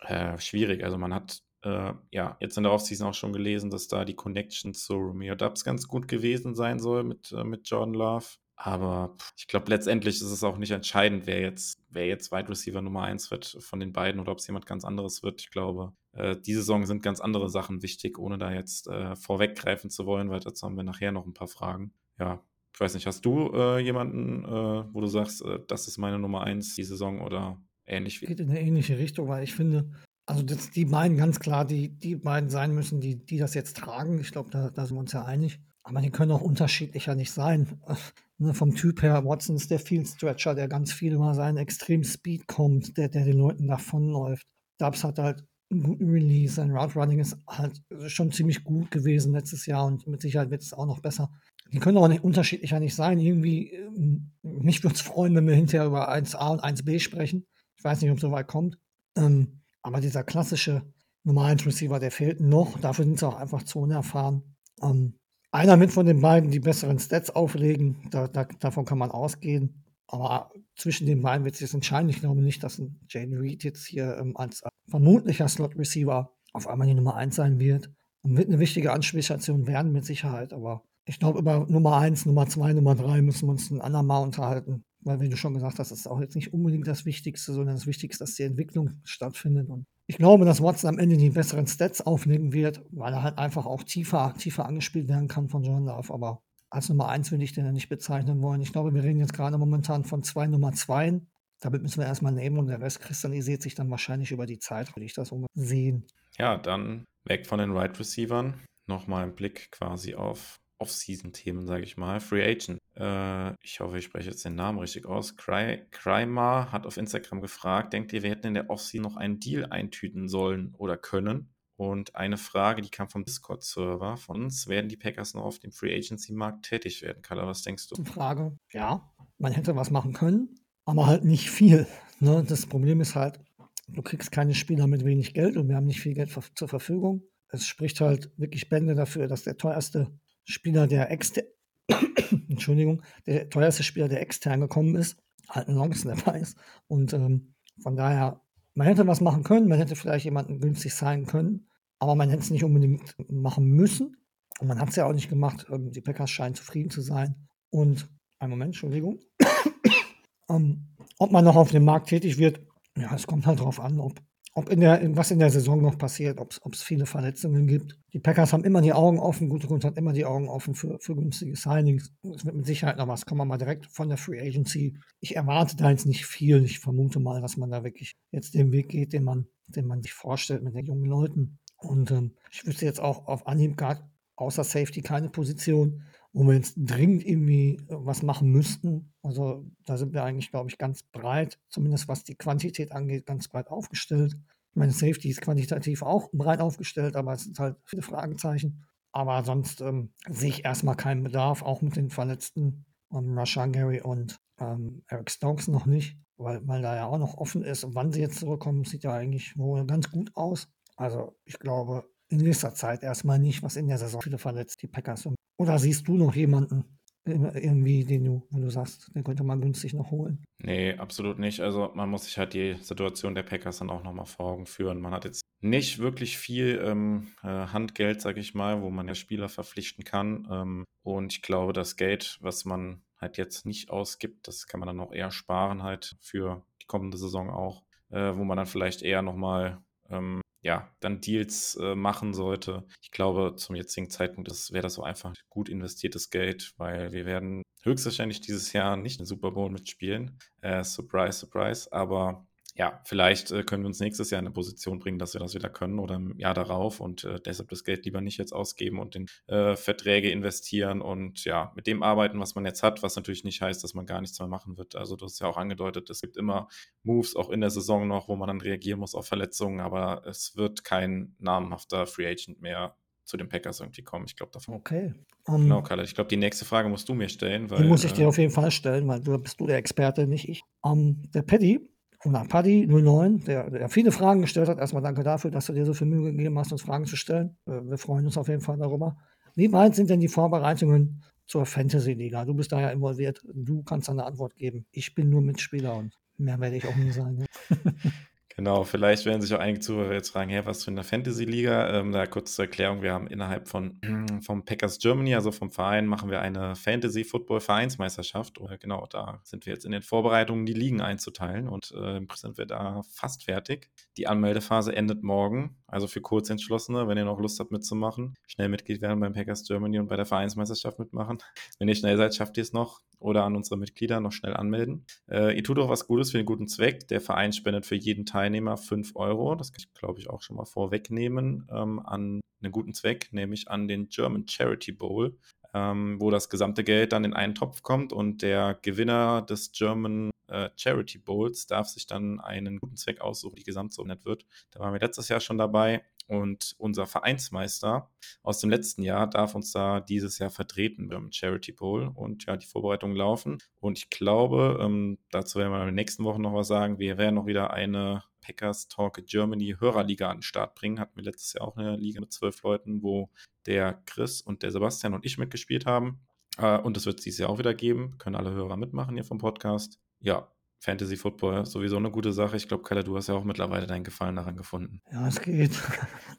äh, schwierig. Also man hat äh, ja jetzt in der Offseason auch schon gelesen, dass da die Connection zu Romeo Dubs ganz gut gewesen sein soll mit, äh, mit Jordan Love. Aber ich glaube, letztendlich ist es auch nicht entscheidend, wer jetzt, wer jetzt Wide Receiver Nummer 1 wird von den beiden oder ob es jemand ganz anderes wird. Ich glaube, äh, diese Saison sind ganz andere Sachen wichtig, ohne da jetzt äh, vorweggreifen zu wollen, weil dazu haben wir nachher noch ein paar Fragen. Ja, Ich weiß nicht, hast du äh, jemanden, äh, wo du sagst, äh, das ist meine Nummer eins die Saison oder ähnlich wie? Geht in eine ähnliche Richtung, weil ich finde, also das, die beiden ganz klar, die, die beiden sein müssen, die, die das jetzt tragen. Ich glaube, da, da sind wir uns ja einig. Aber die können auch unterschiedlicher nicht sein. ne, vom Typ her, Watson ist der Field Stretcher, der ganz viel über seinen extremen Speed kommt, der, der den Leuten davonläuft. Dubs hat halt einen guten Release, sein Route Running ist halt schon ziemlich gut gewesen letztes Jahr und mit Sicherheit wird es auch noch besser. Die können auch nicht unterschiedlicher nicht sein. Irgendwie, ähm, mich würde es freuen, wenn wir hinterher über 1a und 1b sprechen. Ich weiß nicht, ob es so weit kommt. Ähm, aber dieser klassische Nummer 1 Receiver, der fehlt noch. Dafür sind sie auch einfach zu unerfahren. Ähm, einer mit von den beiden, die besseren Stats auflegen, da, da, davon kann man ausgehen. Aber zwischen den beiden wird sich entscheiden. Ich glaube nicht, dass ein Jane Reed jetzt hier ähm, als vermutlicher Slot-Receiver auf einmal die Nummer 1 sein wird. Und wird eine wichtige Anspielstation werden, mit Sicherheit. Aber ich glaube, über Nummer 1, Nummer 2, Nummer 3 müssen wir uns ein andermal unterhalten. Weil, wie du schon gesagt hast, ist auch jetzt nicht unbedingt das Wichtigste, sondern das Wichtigste, dass die Entwicklung stattfindet. Und ich glaube, dass Watson am Ende die besseren Stats auflegen wird, weil er halt einfach auch tiefer, tiefer angespielt werden kann von John Love. Aber als Nummer 1 würde ich den ja nicht bezeichnen wollen. Ich glaube, wir reden jetzt gerade momentan von zwei Nummer 2. Damit müssen wir erstmal nehmen und der Rest kristallisiert sich dann wahrscheinlich über die Zeit, würde ich das sehen. Ja, dann weg von den Wide right Receivern. Nochmal ein Blick quasi auf Off-Season-Themen, sage ich mal. Free Agent. Äh, ich hoffe, ich spreche jetzt den Namen richtig aus. Crymar hat auf Instagram gefragt, denkt ihr, wir hätten in der Off-Season noch einen Deal eintüten sollen oder können? Und eine Frage, die kam vom Discord-Server von uns. Werden die Packers noch auf dem Free Agency-Markt tätig werden? Kalle, was denkst du? Frage, ja. Man hätte was machen können, aber halt nicht viel. Ne? Das Problem ist halt, du kriegst keine Spieler mit wenig Geld und wir haben nicht viel Geld zur Verfügung. Es spricht halt wirklich Bände dafür, dass der teuerste Spieler, der extern, Entschuldigung, der teuerste Spieler, der extern gekommen ist, halt ein Longsnapper ist. Und ähm, von daher, man hätte was machen können, man hätte vielleicht jemanden günstig sein können, aber man hätte es nicht unbedingt machen müssen. Und man hat es ja auch nicht gemacht. Ähm, die Packers scheinen zufrieden zu sein. Und, einen Moment, Entschuldigung. ähm, ob man noch auf dem Markt tätig wird, ja, es kommt halt darauf an, ob ob in der, was in der Saison noch passiert, ob es viele Verletzungen gibt. Die Packers haben immer die Augen offen, gute Grund hat immer die Augen offen für, für günstige Signings. Es wird mit Sicherheit noch was, kommen wir mal direkt von der Free Agency. Ich erwarte da jetzt nicht viel. Ich vermute mal, dass man da wirklich jetzt den Weg geht, den man, den man sich vorstellt mit den jungen Leuten. Und ähm, ich wüsste jetzt auch auf Anhieb gerade außer Safety keine Position, wo wir jetzt dringend irgendwie äh, was machen müssten. Also da sind wir eigentlich, glaube ich, ganz breit, zumindest was die Quantität angeht, ganz breit aufgestellt. Ich meine, Safety ist quantitativ auch breit aufgestellt, aber es sind halt viele Fragezeichen. Aber sonst ähm, sehe ich erstmal keinen Bedarf, auch mit den Verletzten ähm, Rashan Gary und ähm, Eric Stokes noch nicht, weil, weil da ja auch noch offen ist. Und wann sie jetzt zurückkommen, sieht ja eigentlich wohl ganz gut aus. Also ich glaube, in nächster Zeit erstmal nicht, was in der Saison viele verletzt, die Packers oder siehst du noch jemanden irgendwie, den du, wenn du sagst, den könnte man günstig noch holen? Nee, absolut nicht. Also man muss sich halt die Situation der Packers dann auch nochmal vor Augen führen. Man hat jetzt nicht wirklich viel ähm, äh, Handgeld, sag ich mal, wo man ja Spieler verpflichten kann. Ähm, und ich glaube, das Geld, was man halt jetzt nicht ausgibt, das kann man dann auch eher sparen halt für die kommende Saison auch, äh, wo man dann vielleicht eher nochmal ähm, ja, dann Deals äh, machen sollte. Ich glaube, zum jetzigen Zeitpunkt wäre das so einfach gut investiertes Geld, weil wir werden höchstwahrscheinlich dieses Jahr nicht den Super Bowl mitspielen. Äh, surprise, surprise. Aber ja, vielleicht äh, können wir uns nächstes Jahr in eine Position bringen, dass wir das wieder können oder im Jahr darauf und äh, deshalb das Geld lieber nicht jetzt ausgeben und in äh, Verträge investieren und ja, mit dem arbeiten, was man jetzt hat, was natürlich nicht heißt, dass man gar nichts mehr machen wird. Also du hast ja auch angedeutet, es gibt immer Moves auch in der Saison noch, wo man dann reagieren muss auf Verletzungen, aber es wird kein namhafter Free Agent mehr zu den Packers irgendwie kommen. Ich glaube davon. Okay. Um, genau, ähm, Kalle. Ich glaube, die nächste Frage musst du mir stellen. Weil, die muss ich dir äh, auf jeden Fall stellen, weil du bist du der Experte, nicht ich. Um, der Paddy oder Paddy 09, der, der viele Fragen gestellt hat. Erstmal danke dafür, dass du dir so viel Mühe gegeben hast, uns Fragen zu stellen. Äh, wir freuen uns auf jeden Fall darüber. Wie weit sind denn die Vorbereitungen zur Fantasy-Liga? Du bist da ja involviert. Du kannst eine Antwort geben. Ich bin nur Mitspieler und mehr werde ich auch nie sein. Genau, vielleicht werden sich auch einige Zuhörer jetzt fragen, hey, was für eine Fantasy-Liga? Ähm, da kurz zur Erklärung, wir haben innerhalb von vom Packers Germany, also vom Verein, machen wir eine Fantasy-Football-Vereinsmeisterschaft. Genau, da sind wir jetzt in den Vorbereitungen, die Ligen einzuteilen und äh, sind wir da fast fertig. Die Anmeldephase endet morgen, also für Kurzentschlossene, wenn ihr noch Lust habt mitzumachen, schnell Mitglied werden beim Packers Germany und bei der Vereinsmeisterschaft mitmachen. Wenn ihr schnell seid, schafft ihr es noch oder an unsere Mitglieder noch schnell anmelden. Äh, ihr tut auch was Gutes für den guten Zweck. Der Verein spendet für jeden Teilnehmer 5 Euro. Das kann ich, glaube ich, auch schon mal vorwegnehmen ähm, an einen guten Zweck, nämlich an den German Charity Bowl, ähm, wo das gesamte Geld dann in einen Topf kommt und der Gewinner des German äh, Charity Bowls darf sich dann einen guten Zweck aussuchen, die Gesamtsumme wird. Da waren wir letztes Jahr schon dabei und unser Vereinsmeister aus dem letzten Jahr darf uns da dieses Jahr vertreten beim Charity Bowl. Und ja, die Vorbereitungen laufen. Und ich glaube, ähm, dazu werden wir in den nächsten Wochen noch was sagen. Wir werden noch wieder eine Packers Talk Germany Hörerliga an den Start bringen. Hatten wir letztes Jahr auch eine Liga mit zwölf Leuten, wo der Chris und der Sebastian und ich mitgespielt haben. Äh, und das wird es dieses Jahr auch wieder geben. Können alle Hörer mitmachen hier vom Podcast. Ja, Fantasy Football sowieso eine gute Sache. Ich glaube, Kalle, du hast ja auch mittlerweile deinen Gefallen daran gefunden. Ja, es geht.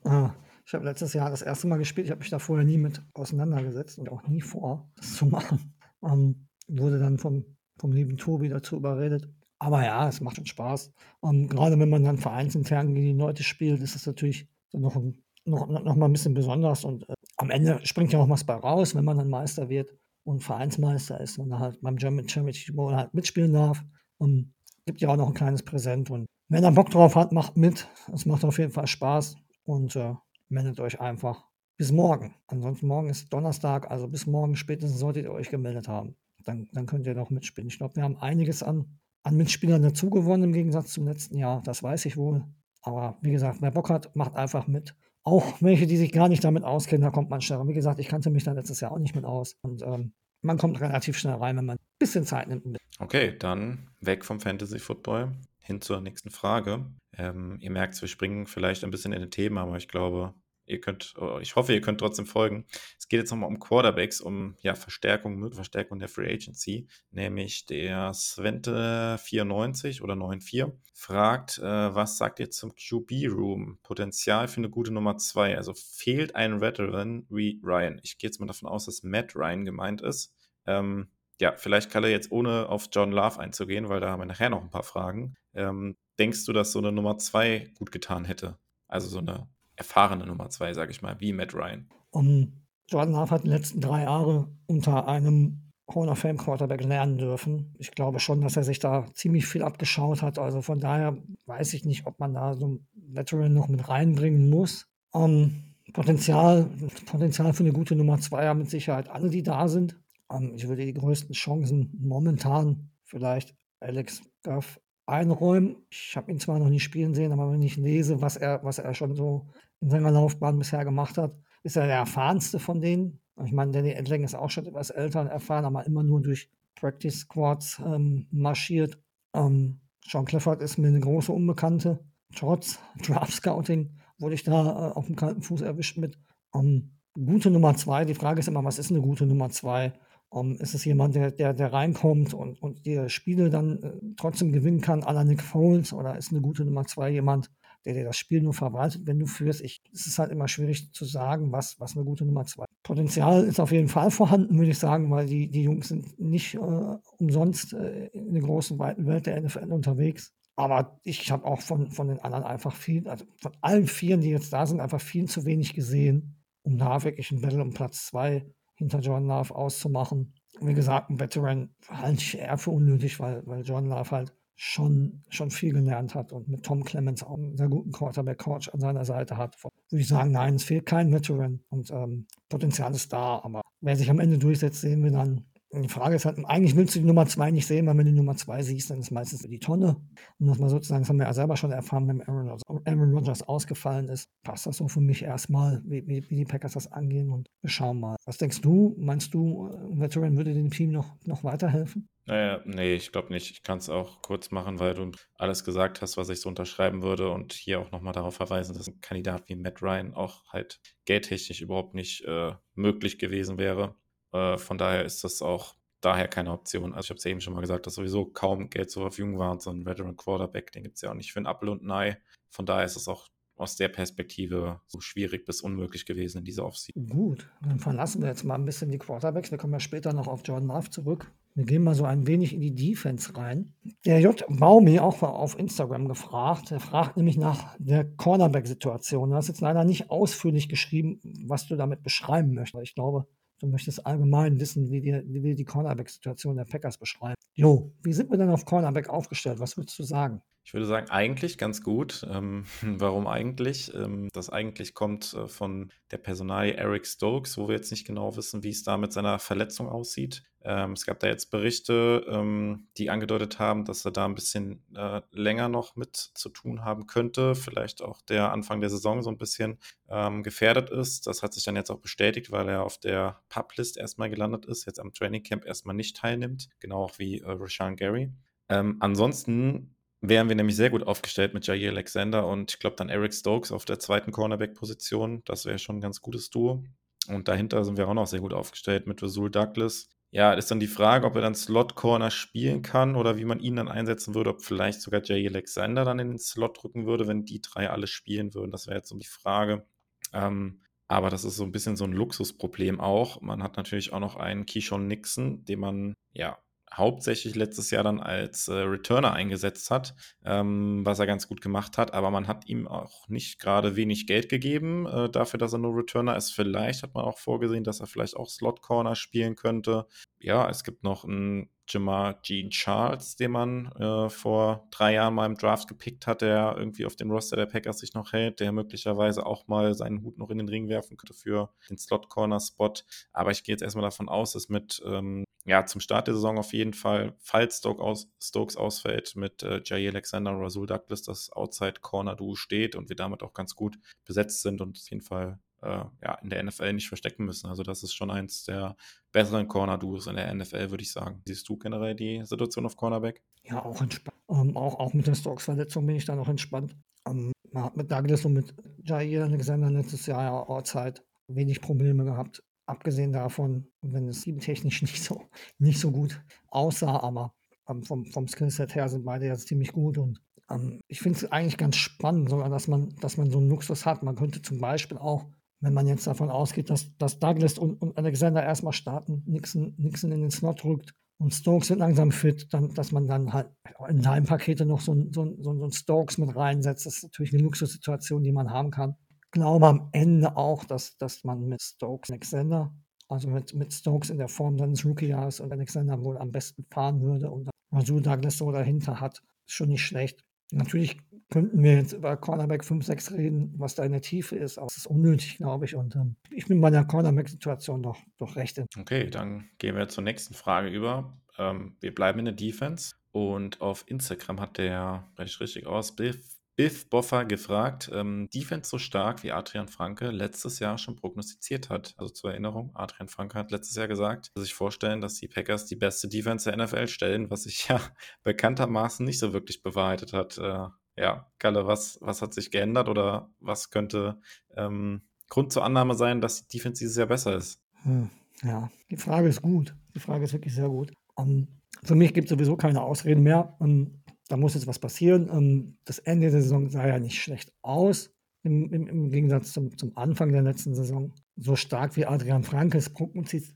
Ah, ich habe letztes Jahr das erste Mal gespielt. Ich habe mich da vorher nie mit auseinandergesetzt und auch nie vor, das zu machen. Ähm, wurde dann vom, vom lieben Tobi dazu überredet. Aber ja, es macht schon Spaß. Ähm, gerade wenn man dann vereinsintern gegen die Leute spielt, ist es natürlich noch, noch, noch mal ein bisschen besonders. Und äh, am Ende springt ja auch was bei raus, wenn man dann Meister wird und Vereinsmeister ist und halt beim German Championship halt mitspielen darf. Und gibt ja auch noch ein kleines Präsent. Und wenn er Bock drauf hat, macht mit. Es macht auf jeden Fall Spaß. Und äh, meldet euch einfach bis morgen. Ansonsten morgen ist Donnerstag, also bis morgen spätestens solltet ihr euch gemeldet haben. Dann, dann könnt ihr noch mitspielen. Ich glaube, wir haben einiges an, an Mitspielern dazu gewonnen im Gegensatz zum letzten Jahr. Das weiß ich wohl. Aber wie gesagt, wer Bock hat, macht einfach mit. Auch welche, die sich gar nicht damit auskennen, da kommt man schneller. Wie gesagt, ich kannte mich da letztes Jahr auch nicht mit aus. Und ähm, man kommt relativ schnell rein, wenn man bisschen Zeit nimmt. Okay, dann weg vom Fantasy Football hin zur nächsten Frage. Ähm, ihr merkt, wir springen vielleicht ein bisschen in den Themen, aber ich glaube, ihr könnt, ich hoffe, ihr könnt trotzdem folgen. Es geht jetzt nochmal um Quarterbacks, um ja, Verstärkung, Verstärkung der Free Agency, nämlich der Svente94 oder 94 fragt, äh, was sagt ihr zum QB-Room? Potenzial für eine gute Nummer 2. Also fehlt ein Veteran wie Ryan. Ich gehe jetzt mal davon aus, dass Matt Ryan gemeint ist. Ähm, ja, vielleicht Kalle jetzt ohne auf John Love einzugehen, weil da haben wir nachher noch ein paar Fragen. Ähm, denkst du, dass so eine Nummer 2 gut getan hätte? Also so eine erfahrene Nummer 2, sage ich mal, wie Matt Ryan. Um, Jordan Love hat die letzten drei Jahre unter einem Hall of Fame Quarterback lernen dürfen. Ich glaube schon, dass er sich da ziemlich viel abgeschaut hat. Also von daher weiß ich nicht, ob man da so ein Veteran noch mit reinbringen muss. Um, Potenzial, Potenzial für eine gute Nummer 2 haben mit Sicherheit alle, die da sind. Ähm, ich würde die größten Chancen momentan vielleicht Alex Goff einräumen. Ich habe ihn zwar noch nicht spielen sehen, aber wenn ich lese, was er, was er schon so in seiner Laufbahn bisher gemacht hat, ist er der erfahrenste von denen. Ich meine, Danny Edling ist auch schon etwas älter und erfahren, aber immer nur durch Practice Squads ähm, marschiert. Ähm, Sean Clifford ist mir eine große Unbekannte. Trotz Draft Scouting wurde ich da äh, auf dem kalten Fuß erwischt mit. Ähm, gute Nummer zwei. Die Frage ist immer, was ist eine gute Nummer zwei? Um, ähm, ist es jemand, der, der, der reinkommt und, und die Spiele dann äh, trotzdem gewinnen kann, la Nick Foles? Oder ist eine gute Nummer zwei jemand, der dir das Spiel nur verwaltet, wenn du führst? Ich, es ist halt immer schwierig zu sagen, was, was eine gute Nummer zwei ist. Potenzial ist auf jeden Fall vorhanden, würde ich sagen, weil die, die Jungs sind nicht äh, umsonst äh, in der großen, weiten Welt der NFL unterwegs. Aber ich habe auch von, von den anderen einfach viel, also von allen Vieren, die jetzt da sind, einfach viel zu wenig gesehen, um da wirklich ein Battle um Platz zwei hinter John Love auszumachen. Wie gesagt, ein Veteran halte ich eher für unnötig, weil, weil John Love halt schon, schon viel gelernt hat und mit Tom Clemens auch einen sehr guten Quarterback-Coach an seiner Seite hat. Würde ich sagen, nein, es fehlt kein Veteran und ähm, Potenzial ist da, aber wer sich am Ende durchsetzt, sehen wir dann. Die Frage ist halt, eigentlich willst du die Nummer 2 nicht sehen, weil wenn du die Nummer 2 siehst, dann ist meistens die Tonne. Um das mal sozusagen, das haben wir ja selber schon erfahren, wenn Aaron, Aaron Rodgers ausgefallen ist, passt das so für mich erstmal, wie, wie, wie, die Packers das angehen und wir schauen mal. Was denkst du? Meinst du, ein Veteran würde dem Team noch, noch weiterhelfen? Naja, nee, ich glaube nicht. Ich kann es auch kurz machen, weil du alles gesagt hast, was ich so unterschreiben würde und hier auch nochmal darauf verweisen, dass ein Kandidat wie Matt Ryan auch halt geldtechnisch überhaupt nicht äh, möglich gewesen wäre. Äh, von daher ist das auch daher keine Option. Also ich habe es ja eben schon mal gesagt, dass sowieso kaum Geld zur Verfügung war und so ein Veteran Quarterback, den gibt es ja auch nicht für ein Apple und ein Ei. Von daher ist es auch aus der Perspektive so schwierig bis unmöglich gewesen in dieser Offseason. Gut, dann verlassen wir jetzt mal ein bisschen die Quarterbacks. Wir kommen ja später noch auf Jordan Love zurück. Wir gehen mal so ein wenig in die Defense rein. Der J. Baumi auch auf Instagram gefragt. Er fragt nämlich nach der Cornerback-Situation. Du hast jetzt leider nicht ausführlich geschrieben, was du damit beschreiben möchtest. Ich glaube, du möchtest allgemein wissen, wie wir, wie wir die Cornerback-Situation der Packers beschreiben. Jo, wie sind wir denn auf Cornerback aufgestellt? Was würdest du sagen? Ich würde sagen, eigentlich ganz gut. Ähm, warum eigentlich? Ähm, das eigentlich kommt äh, von der Personalie Eric Stokes, wo wir jetzt nicht genau wissen, wie es da mit seiner Verletzung aussieht. Ähm, es gab da jetzt Berichte, ähm, die angedeutet haben, dass er da ein bisschen äh, länger noch mit zu tun haben könnte. Vielleicht auch der Anfang der Saison so ein bisschen ähm, gefährdet ist. Das hat sich dann jetzt auch bestätigt, weil er auf der Publist erstmal gelandet ist, jetzt am Trainingcamp erstmal nicht teilnimmt. Genau auch wie äh, Rashawn Gary. Ähm, ansonsten wären wir nämlich sehr gut aufgestellt mit Jair Alexander und ich glaube dann Eric Stokes auf der zweiten Cornerback-Position. Das wäre schon ein ganz gutes Duo. Und dahinter sind wir auch noch sehr gut aufgestellt mit Rasul Douglas. Ja, ist dann die Frage, ob er dann Slot-Corner spielen kann oder wie man ihn dann einsetzen würde, ob vielleicht sogar Jair Alexander dann in den Slot drücken würde, wenn die drei alle spielen würden. Das wäre jetzt so die Frage. Ähm, aber das ist so ein bisschen so ein Luxusproblem auch. Man hat natürlich auch noch einen Keyshawn Nixon, den man ja hauptsächlich letztes Jahr dann als äh, Returner eingesetzt hat, ähm, was er ganz gut gemacht hat. Aber man hat ihm auch nicht gerade wenig Geld gegeben äh, dafür, dass er nur Returner ist. Vielleicht hat man auch vorgesehen, dass er vielleicht auch Slot Corner spielen könnte. Ja, es gibt noch einen Jamar Jean Charles, den man äh, vor drei Jahren mal im Draft gepickt hat, der irgendwie auf dem Roster der Packers sich noch hält, der möglicherweise auch mal seinen Hut noch in den Ring werfen könnte für den Slot-Corner-Spot. Aber ich gehe jetzt erstmal davon aus, dass mit ähm, ja, zum Start der Saison auf jeden Fall, falls Stokes, aus, Stokes ausfällt, mit äh, Jair Alexander und Rasul Douglas das Outside-Corner-Duo steht und wir damit auch ganz gut besetzt sind und auf jeden Fall äh, ja, in der NFL nicht verstecken müssen. Also das ist schon eins der besseren Corner-Duos in der NFL, würde ich sagen. Siehst du generell die Situation auf Cornerback? Ja, auch entspannt. Ähm, auch, auch mit der Stokes-Verletzung bin ich da noch entspannt. Ähm, man hat mit Douglas und mit Jair Alexander letztes Jahr ja Outside wenig Probleme gehabt abgesehen davon, wenn es technisch nicht so, nicht so gut aussah, aber ähm, vom, vom Skillset her sind beide jetzt ziemlich gut und ähm, ich finde es eigentlich ganz spannend, sogar, dass man, dass man so einen Luxus hat. Man könnte zum Beispiel auch, wenn man jetzt davon ausgeht, dass, dass Douglas und, und Alexander erstmal starten, Nixon, Nixon in den Slot rückt und Stokes sind langsam fit, dann, dass man dann halt in deinem Pakete noch so, so, so, so ein Stokes mit reinsetzt. Das ist natürlich eine Luxussituation, die man haben kann glaube am Ende auch, dass, dass man mit Stokes Alexander, also mit, mit Stokes in der Form seines Rookie-Jahres und Alexander wohl am besten fahren würde und Rasul Douglas so dahinter hat, ist schon nicht schlecht. Natürlich könnten wir jetzt über Cornerback 5-6 reden, was da in der Tiefe ist, aber es ist unnötig, glaube ich. Und ähm, ich bin bei der Cornerback-Situation doch, doch recht. Okay, dann gehen wir zur nächsten Frage über. Ähm, wir bleiben in der Defense und auf Instagram hat der, recht richtig aus, Biff Biff Boffer gefragt, ähm, Defense so stark wie Adrian Franke letztes Jahr schon prognostiziert hat. Also zur Erinnerung, Adrian Franke hat letztes Jahr gesagt, dass sich vorstellen, dass die Packers die beste Defense der NFL stellen, was sich ja bekanntermaßen nicht so wirklich bewahrheitet hat. Äh, ja, Kalle, was, was hat sich geändert oder was könnte ähm, Grund zur Annahme sein, dass die Defense dieses Jahr besser ist? Hm, ja, die Frage ist gut. Die Frage ist wirklich sehr gut. Um, ähm, für mich gibt es sowieso keine Ausreden mehr. Um, da muss jetzt was passieren. Ähm, das Ende der Saison sah ja nicht schlecht aus, im, im, im Gegensatz zum, zum, Anfang der letzten Saison. So stark wie Adrian Frank es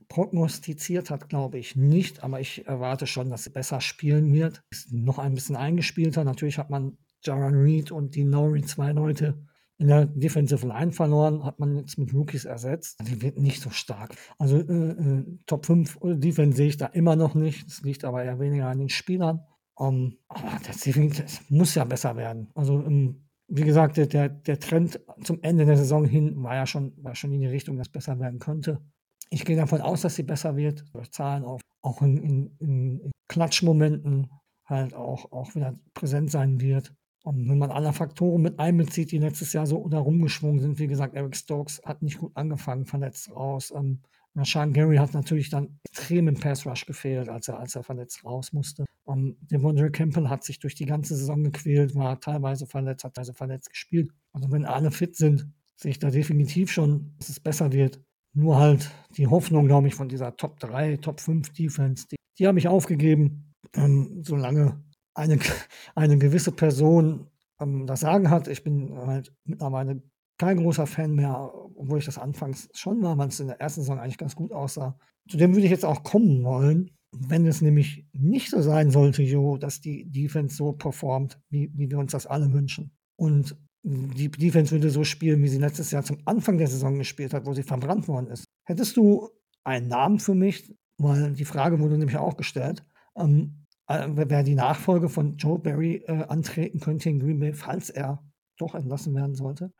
prognostiziert hat, glaube ich nicht, aber ich erwarte schon, dass sie besser spielen wird. Ist noch ein bisschen eingespielter. Natürlich hat man Jaron Reed und die Nori zwei Leute in der Defensive Line verloren, hat man jetzt mit Rookies ersetzt. Die wird nicht so stark. Also äh, äh, Top 5 Defense sehe ich da immer noch nicht. Das liegt aber eher weniger an den Spielern. Um, aber das, das, muss ja besser werden. Also, um, ähm, wie gesagt, der, der Trend zum Ende der Saison hin war ja schon, war schon in die Richtung, dass besser werden könnte. Ich gehe davon aus, dass sie besser wird, durch Zahlen auf, auch in, in, in Klatschmomenten halt auch, auch wieder präsent sein wird. Und wenn man alle Faktoren mit einbezieht, die letztes Jahr so da rumgeschwungen sind, wie gesagt, Eric Stokes hat nicht gut angefangen, verletzt raus. Ähm, Sean Gary hat natürlich dann extrem im Pass Rush gefehlt, als er, als er verletzt raus musste. Um, Devondre Campbell hat sich durch die ganze Saison gequält, war teilweise verletzt, hat teilweise verletzt gespielt. Also wenn alle fit sind, sehe ich da definitiv schon, dass es besser wird. Nur halt die Hoffnung, glaube ich, von dieser Top 3, Top 5 Defense, die, die habe ich aufgegeben, ähm, solange eine, eine gewisse Person ähm, das Sagen hat. Ich bin halt mittlerweile kein großer Fan mehr, obwohl ich das anfangs schon war, weil es in der ersten Saison eigentlich ganz gut aussah. Zu dem würde ich jetzt auch kommen wollen. Wenn es nämlich nicht so sein sollte, Jo, dass die Defense so performt, wie, wie wir uns das alle wünschen. Und die Defense würde so spielen, wie sie letztes Jahr zum Anfang der Saison gespielt hat, wo sie verbrannt worden ist. Hättest du einen Namen für mich? Weil die Frage wurde nämlich auch gestellt. Ähm, äh, wer die Nachfolge von Joe Barry äh, antreten könnte in Green Bay, falls er doch entlassen werden sollte?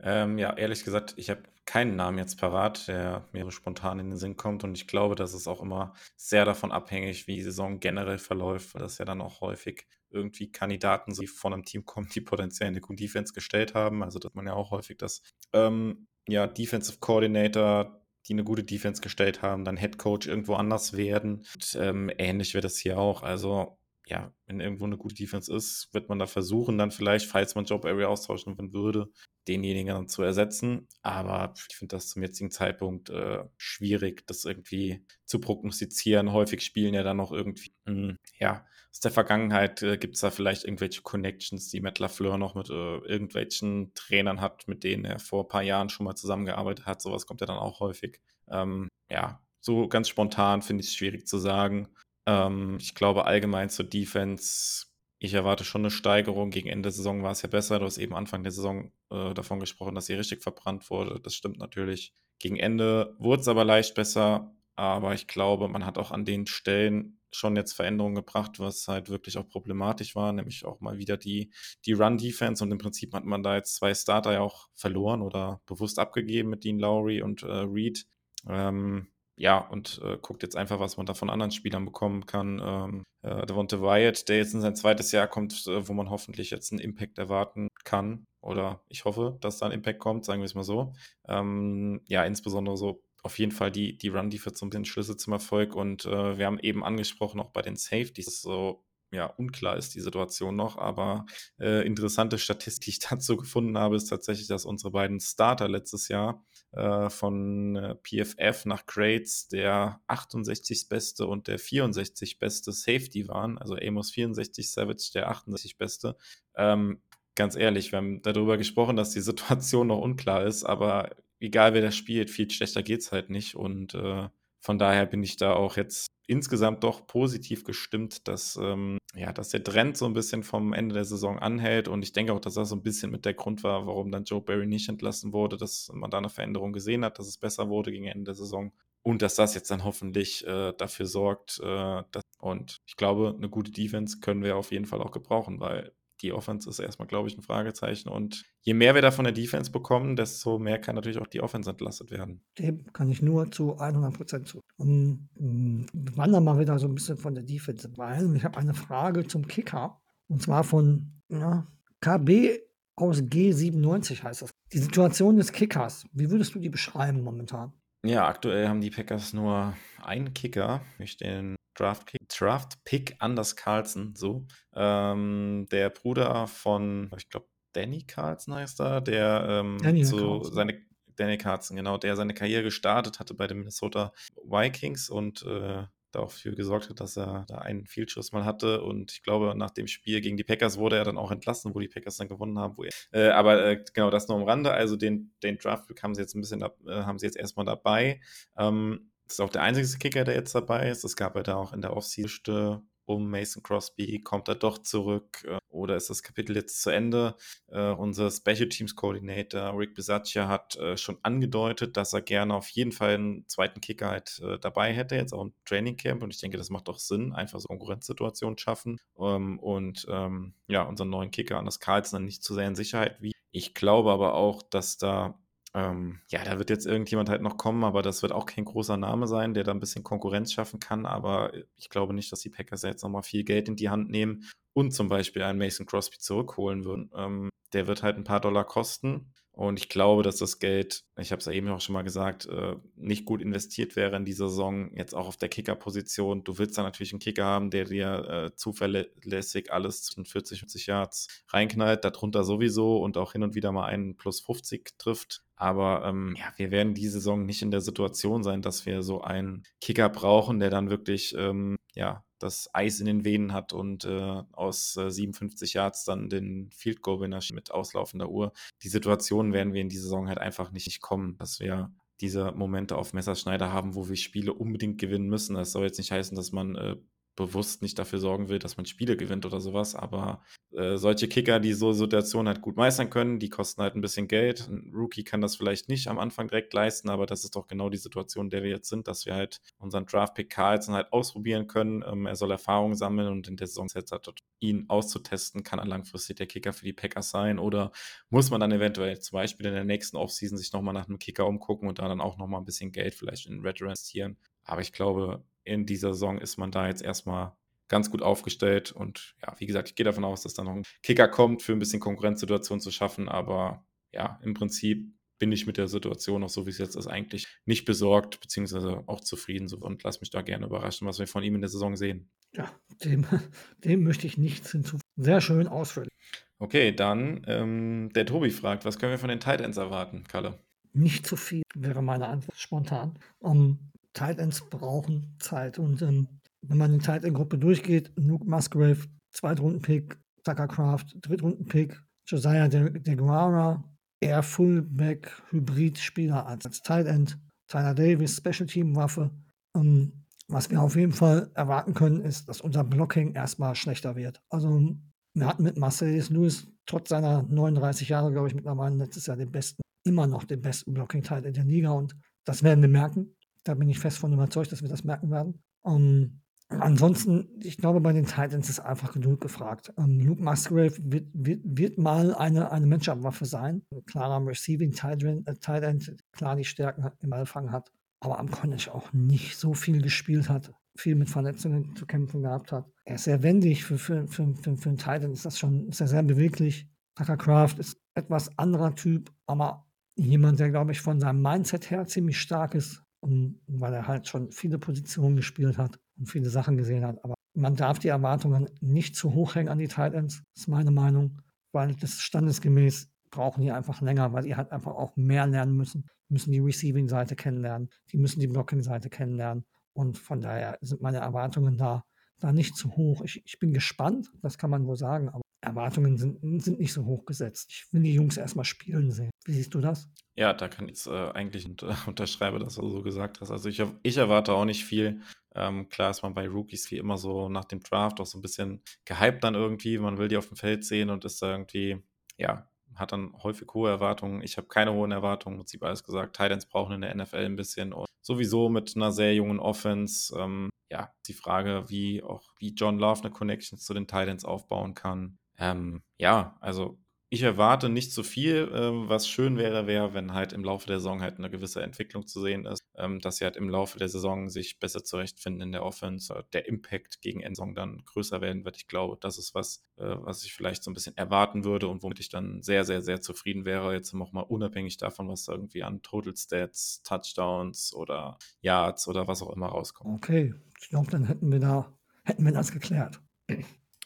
Ähm, ja, ehrlich gesagt, ich habe keinen Namen jetzt parat, der mir spontan in den Sinn kommt. Und ich glaube, das ist auch immer sehr davon abhängig, wie die Saison generell verläuft, weil das ja dann auch häufig irgendwie Kandidaten, die von einem Team kommen, die potenziell eine gute Defense gestellt haben. Also, dass man ja auch häufig das, ähm, ja, Defensive Coordinator, die eine gute Defense gestellt haben, dann Head Coach irgendwo anders werden. Und, ähm, ähnlich wird es hier auch. Also, ja, wenn irgendwo eine gute Defense ist, wird man da versuchen, dann vielleicht, falls man Job Area austauschen würde, denjenigen dann zu ersetzen. Aber ich finde das zum jetzigen Zeitpunkt äh, schwierig, das irgendwie zu prognostizieren. Häufig spielen ja dann noch irgendwie, mh, hm, ja, aus der Vergangenheit äh, gibt es da vielleicht irgendwelche Connections, die Matt LaFleur noch mit äh, irgendwelchen Trainern hat, mit denen er vor ein paar Jahren schon mal zusammengearbeitet hat. Sowas kommt ja dann auch häufig. Ähm, ja, so ganz spontan finde ich es schwierig zu sagen. Ähm, ich glaube allgemein zur Defense, ich erwarte schon eine Steigerung. Gegen Ende der Saison war es ja besser. Du hast eben Anfang der Saison äh, davon gesprochen, dass sie richtig verbrannt wurde. Das stimmt natürlich. Gegen Ende wurde es aber leicht besser. Aber ich glaube, man hat auch an den Stellen schon jetzt Veränderungen gebracht, was halt wirklich auch problematisch war, nämlich auch mal wieder die, die Run-Defense. Und im Prinzip hat man da jetzt zwei Starter ja auch verloren oder bewusst abgegeben mit Dean Lowry und äh, Reed. Ähm, ja, und äh, guckt jetzt einfach, was man da von anderen Spielern bekommen kann. Ähm, äh, Devonte Wyatt, der jetzt in sein zweites Jahr kommt, äh, wo man hoffentlich jetzt einen Impact erwarten kann. Oder ich hoffe, dass da ein Impact kommt, sagen wir es mal so. Ähm, ja, insbesondere so auf jeden Fall die, die Run-Defense so ein bisschen Schlüssel zum Erfolg. Und äh, wir haben eben angesprochen, auch bei den Safeties, so ja, unklar ist die Situation noch, aber äh, interessante Statistik, die ich dazu gefunden habe, ist tatsächlich, dass unsere beiden Starter letztes Jahr äh, von äh, PFF nach Grades der 68. beste und der 64. beste Safety waren. Also Amos 64, Savage der 68. beste. Ähm, ganz ehrlich, wir haben darüber gesprochen, dass die Situation noch unklar ist, aber egal wer das spielt, viel schlechter geht es halt nicht. Und äh, von daher bin ich da auch jetzt insgesamt doch positiv gestimmt, dass, ähm, ja, dass der Trend so ein bisschen vom Ende der Saison anhält. Und ich denke auch, dass das so ein bisschen mit der Grund war, warum dann Joe Barry nicht entlassen wurde, dass man da eine Veränderung gesehen hat, dass es besser wurde gegen Ende der Saison. Und dass das jetzt dann hoffentlich äh, dafür sorgt, äh, dass, und ich glaube, eine gute Defense können wir auf jeden Fall auch gebrauchen, weil die Offense ist erstmal, glaube ich, ein Fragezeichen. Und je mehr wir da von der Defense bekommen, desto mehr kann natürlich auch die Offense entlastet werden. Dem kann ich nur zu 100 Prozent zu. Um, wir wandern mal wieder so ein bisschen von der Defense, weil ich habe eine Frage zum Kicker. Und zwar von ja, KB aus G97 heißt das. Die Situation des Kickers, wie würdest du die beschreiben momentan? Ja, aktuell haben die Packers nur einen Kicker, nämlich den Draft Pick, Draft Pick Anders Carlson, so. Ähm, der Bruder von, ich glaube, Danny Carlson heißt er, der ähm, Danny so Carlson. seine Danny Carlson, genau, der seine Karriere gestartet hatte bei den Minnesota Vikings und äh, dafür gesorgt hat, dass er da einen Fieldschuss mal hatte. Und ich glaube, nach dem Spiel gegen die Packers wurde er dann auch entlassen, wo die Packers dann gewonnen haben. Er, äh, aber äh, genau das nur am Rande. Also den, den Draft haben sie jetzt ein bisschen, äh, haben sie jetzt erstmal dabei. Ähm, ist auch der einzige Kicker, der jetzt dabei ist. Es gab ja da auch in der Offseason um Mason Crosby, kommt er doch zurück äh, oder ist das Kapitel jetzt zu Ende? Äh, unser Special Teams Coordinator Rick Bisaccia hat äh, schon angedeutet, dass er gerne auf jeden Fall einen zweiten Kicker halt dabei hätte, jetzt auch im Training Camp und ich denke, das macht doch Sinn, einfach so Konkurrenzsituationen schaffen ähm, und ähm, ja, unseren neuen Kicker Anders Carlsen dann nicht zu sehr in Sicherheit wie. Ich glaube aber auch, dass da ähm, ja, da wird jetzt irgendjemand halt noch kommen, aber das wird auch kein großer Name sein, der da ein bisschen Konkurrenz schaffen kann. Aber ich glaube nicht, dass die Packers jetzt nochmal viel Geld in die Hand nehmen und zum Beispiel einen Mason Crosby zurückholen würden. Ähm, der wird halt ein paar Dollar kosten. Und ich glaube, dass das Geld, ich habe es ja eben auch schon mal gesagt, äh, nicht gut investiert wäre in dieser Saison, jetzt auch auf der Kicker-Position. Du willst da natürlich einen Kicker haben, der dir äh, zuverlässig alles zwischen 40 und 50 Yards reinknallt, darunter sowieso und auch hin und wieder mal einen plus 50 trifft. Aber ähm, ja, wir werden diese Saison nicht in der Situation sein, dass wir so einen Kicker brauchen, der dann wirklich ähm, ja, das Eis in den Venen hat und äh, aus äh, 57 Yards dann den Field Goal Winner mit auslaufender Uhr. Die Situation werden wir in dieser Saison halt einfach nicht, nicht kommen, dass wir diese Momente auf Messerschneider haben, wo wir Spiele unbedingt gewinnen müssen. Das soll jetzt nicht heißen, dass man äh, bewusst nicht dafür sorgen will, dass man Spiele gewinnt oder sowas. Aber äh, solche Kicker, die so Situationen halt gut meistern können, die kosten halt ein bisschen Geld. Ein Rookie kann das vielleicht nicht am Anfang direkt leisten, aber das ist doch genau die Situation, in der wir jetzt sind, dass wir halt unseren Draft-Pick Carlson halt ausprobieren können. Ähm, er soll Erfahrung sammeln und in der Saison jetzt halt ihn auszutesten, kann er langfristig der Kicker für die Packers sein oder muss man dann eventuell zum Beispiel in der nächsten Offseason sich nochmal nach einem Kicker umgucken und da dann auch nochmal ein bisschen Geld vielleicht in Red investieren. Aber ich glaube, in dieser Saison ist man da jetzt erstmal ganz gut aufgestellt. Und ja, wie gesagt, ich gehe davon aus, dass da noch ein Kicker kommt, für ein bisschen Konkurrenzsituation zu schaffen. Aber ja, im Prinzip bin ich mit der Situation, auch so wie es jetzt ist, eigentlich nicht besorgt, beziehungsweise auch zufrieden. Und lass mich da gerne überraschen, was wir von ihm in der Saison sehen. Ja, dem, dem möchte ich nichts hinzufügen. Sehr schön ausführlich. Okay, dann ähm, der Tobi fragt, was können wir von den Tight Ends erwarten, Kalle? Nicht zu viel wäre meine Antwort spontan. Um, Tight Ends brauchen Zeit. Und ähm, wenn man die Tight End Gruppe durchgeht, Luke Musgrave, Zweitrunden-Pick, Tucker Craft, Drittrunden-Pick, Josiah De, De Guara, eher Fullback, Hybrid-Spieler als, als Tight End, Tyler Davis, Special Team-Waffe. Ähm, was wir auf jeden Fall erwarten können, ist, dass unser Blocking erstmal schlechter wird. Also wir hatten mit Marcellus Lewis trotz seiner 39 Jahre, glaube ich, mittlerweile letztes Jahr den besten, immer noch den besten Blocking-Teil in der Liga und das werden wir merken. Da bin ich fest von überzeugt, dass wir das merken werden. Um, ähm, ansonsten, ich glaube, bei den Titans ist einfach Geduld gefragt. Um, ähm, Luke Musgrave wird, wird, wird mal eine, eine Matchup-Waffe sein. Klar am Receiving Tight End, klar die Stärken im Anfang hat, aber am College auch nicht so viel gespielt hat, viel mit Verletzungen zu kämpfen gehabt hat. Er ist sehr wendig für, für, für, für, für einen Titan, ist das schon, ist sehr beweglich. Tucker Craft ist etwas anderer Typ, aber jemand, der, glaube ich, von seinem Mindset her ziemlich stark ist, und, weil er halt schon viele Positionen gespielt hat und viele Sachen gesehen hat. Aber man darf die Erwartungen nicht zu hoch hängen an die Titans, ist meine Meinung, weil das standesgemäß brauchen die einfach länger, weil die halt einfach auch mehr lernen müssen, müssen die Receiving-Seite kennenlernen, die müssen die Blocking-Seite kennenlernen. Und von daher sind meine Erwartungen da, da nicht zu hoch. Ich, ich bin gespannt, das kann man wohl sagen, aber Erwartungen sind, sind nicht so hoch gesetzt. Ich will die Jungs erstmal spielen sehen. Wie siehst du das? Ja, da kann ich äh, eigentlich unter, unterschreiben, dass du so gesagt hast. Also ich, ich erwarte auch nicht viel. Ähm, klar ist man bei Rookies wie immer so nach dem Draft auch so ein bisschen gehypt dann irgendwie. Man will die auf dem Feld sehen und ist da irgendwie, ja, hat dann häufig hohe Erwartungen. Ich habe keine hohen Erwartungen, im Prinzip alles gesagt. Titans brauchen in der NFL ein bisschen und sowieso mit einer sehr jungen Offense. Ähm, ja, die Frage, wie auch wie John Love eine Connection zu den Titans aufbauen kann. Ähm, ja, also ich erwarte nicht zu viel. Ähm, was schön wäre, wäre, wenn halt im Laufe der Saison halt eine gewisse Entwicklung zu sehen ist, ähm, dass sie halt im Laufe der Saison sich besser zurechtfinden in der Offense, äh, der Impact gegen Endsong dann größer werden wird. Ich glaube, das ist was, äh, was ich vielleicht so ein bisschen erwarten würde und womit ich dann sehr, sehr, sehr zufrieden wäre. Jetzt auch mal unabhängig davon, was irgendwie an Total Stats, Touchdowns oder Yards oder was auch immer rauskommt. Okay, ich glaube, dann hätten wir da, hätten wir das geklärt.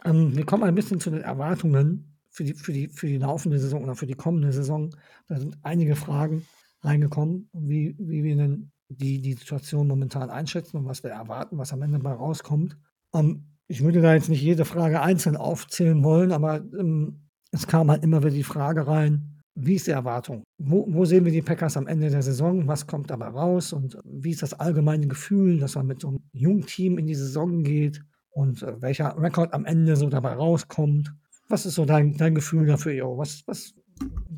Ähm, wir kommen ein bisschen zu den Erwartungen für die, für, die, für die laufende Saison oder für die kommende Saison. Da sind einige Fragen reingekommen, wie, wie wir denn die, die Situation momentan einschätzen und was wir erwarten, was am Ende mal rauskommt. Ähm, ich würde da jetzt nicht jede Frage einzeln aufzählen wollen, aber ähm, es kam halt immer wieder die Frage rein, wie ist die Erwartung? Wo, wo, sehen wir die Packers am Ende der Saison? Was kommt dabei raus? Und wie ist das allgemeine Gefühl, dass man mit so einem jungen Team in die Saison geht? und äh, welcher Rekord am Ende so dabei rauskommt. Was ist so dein, dein Gefühl dafür, Jo? Was, was,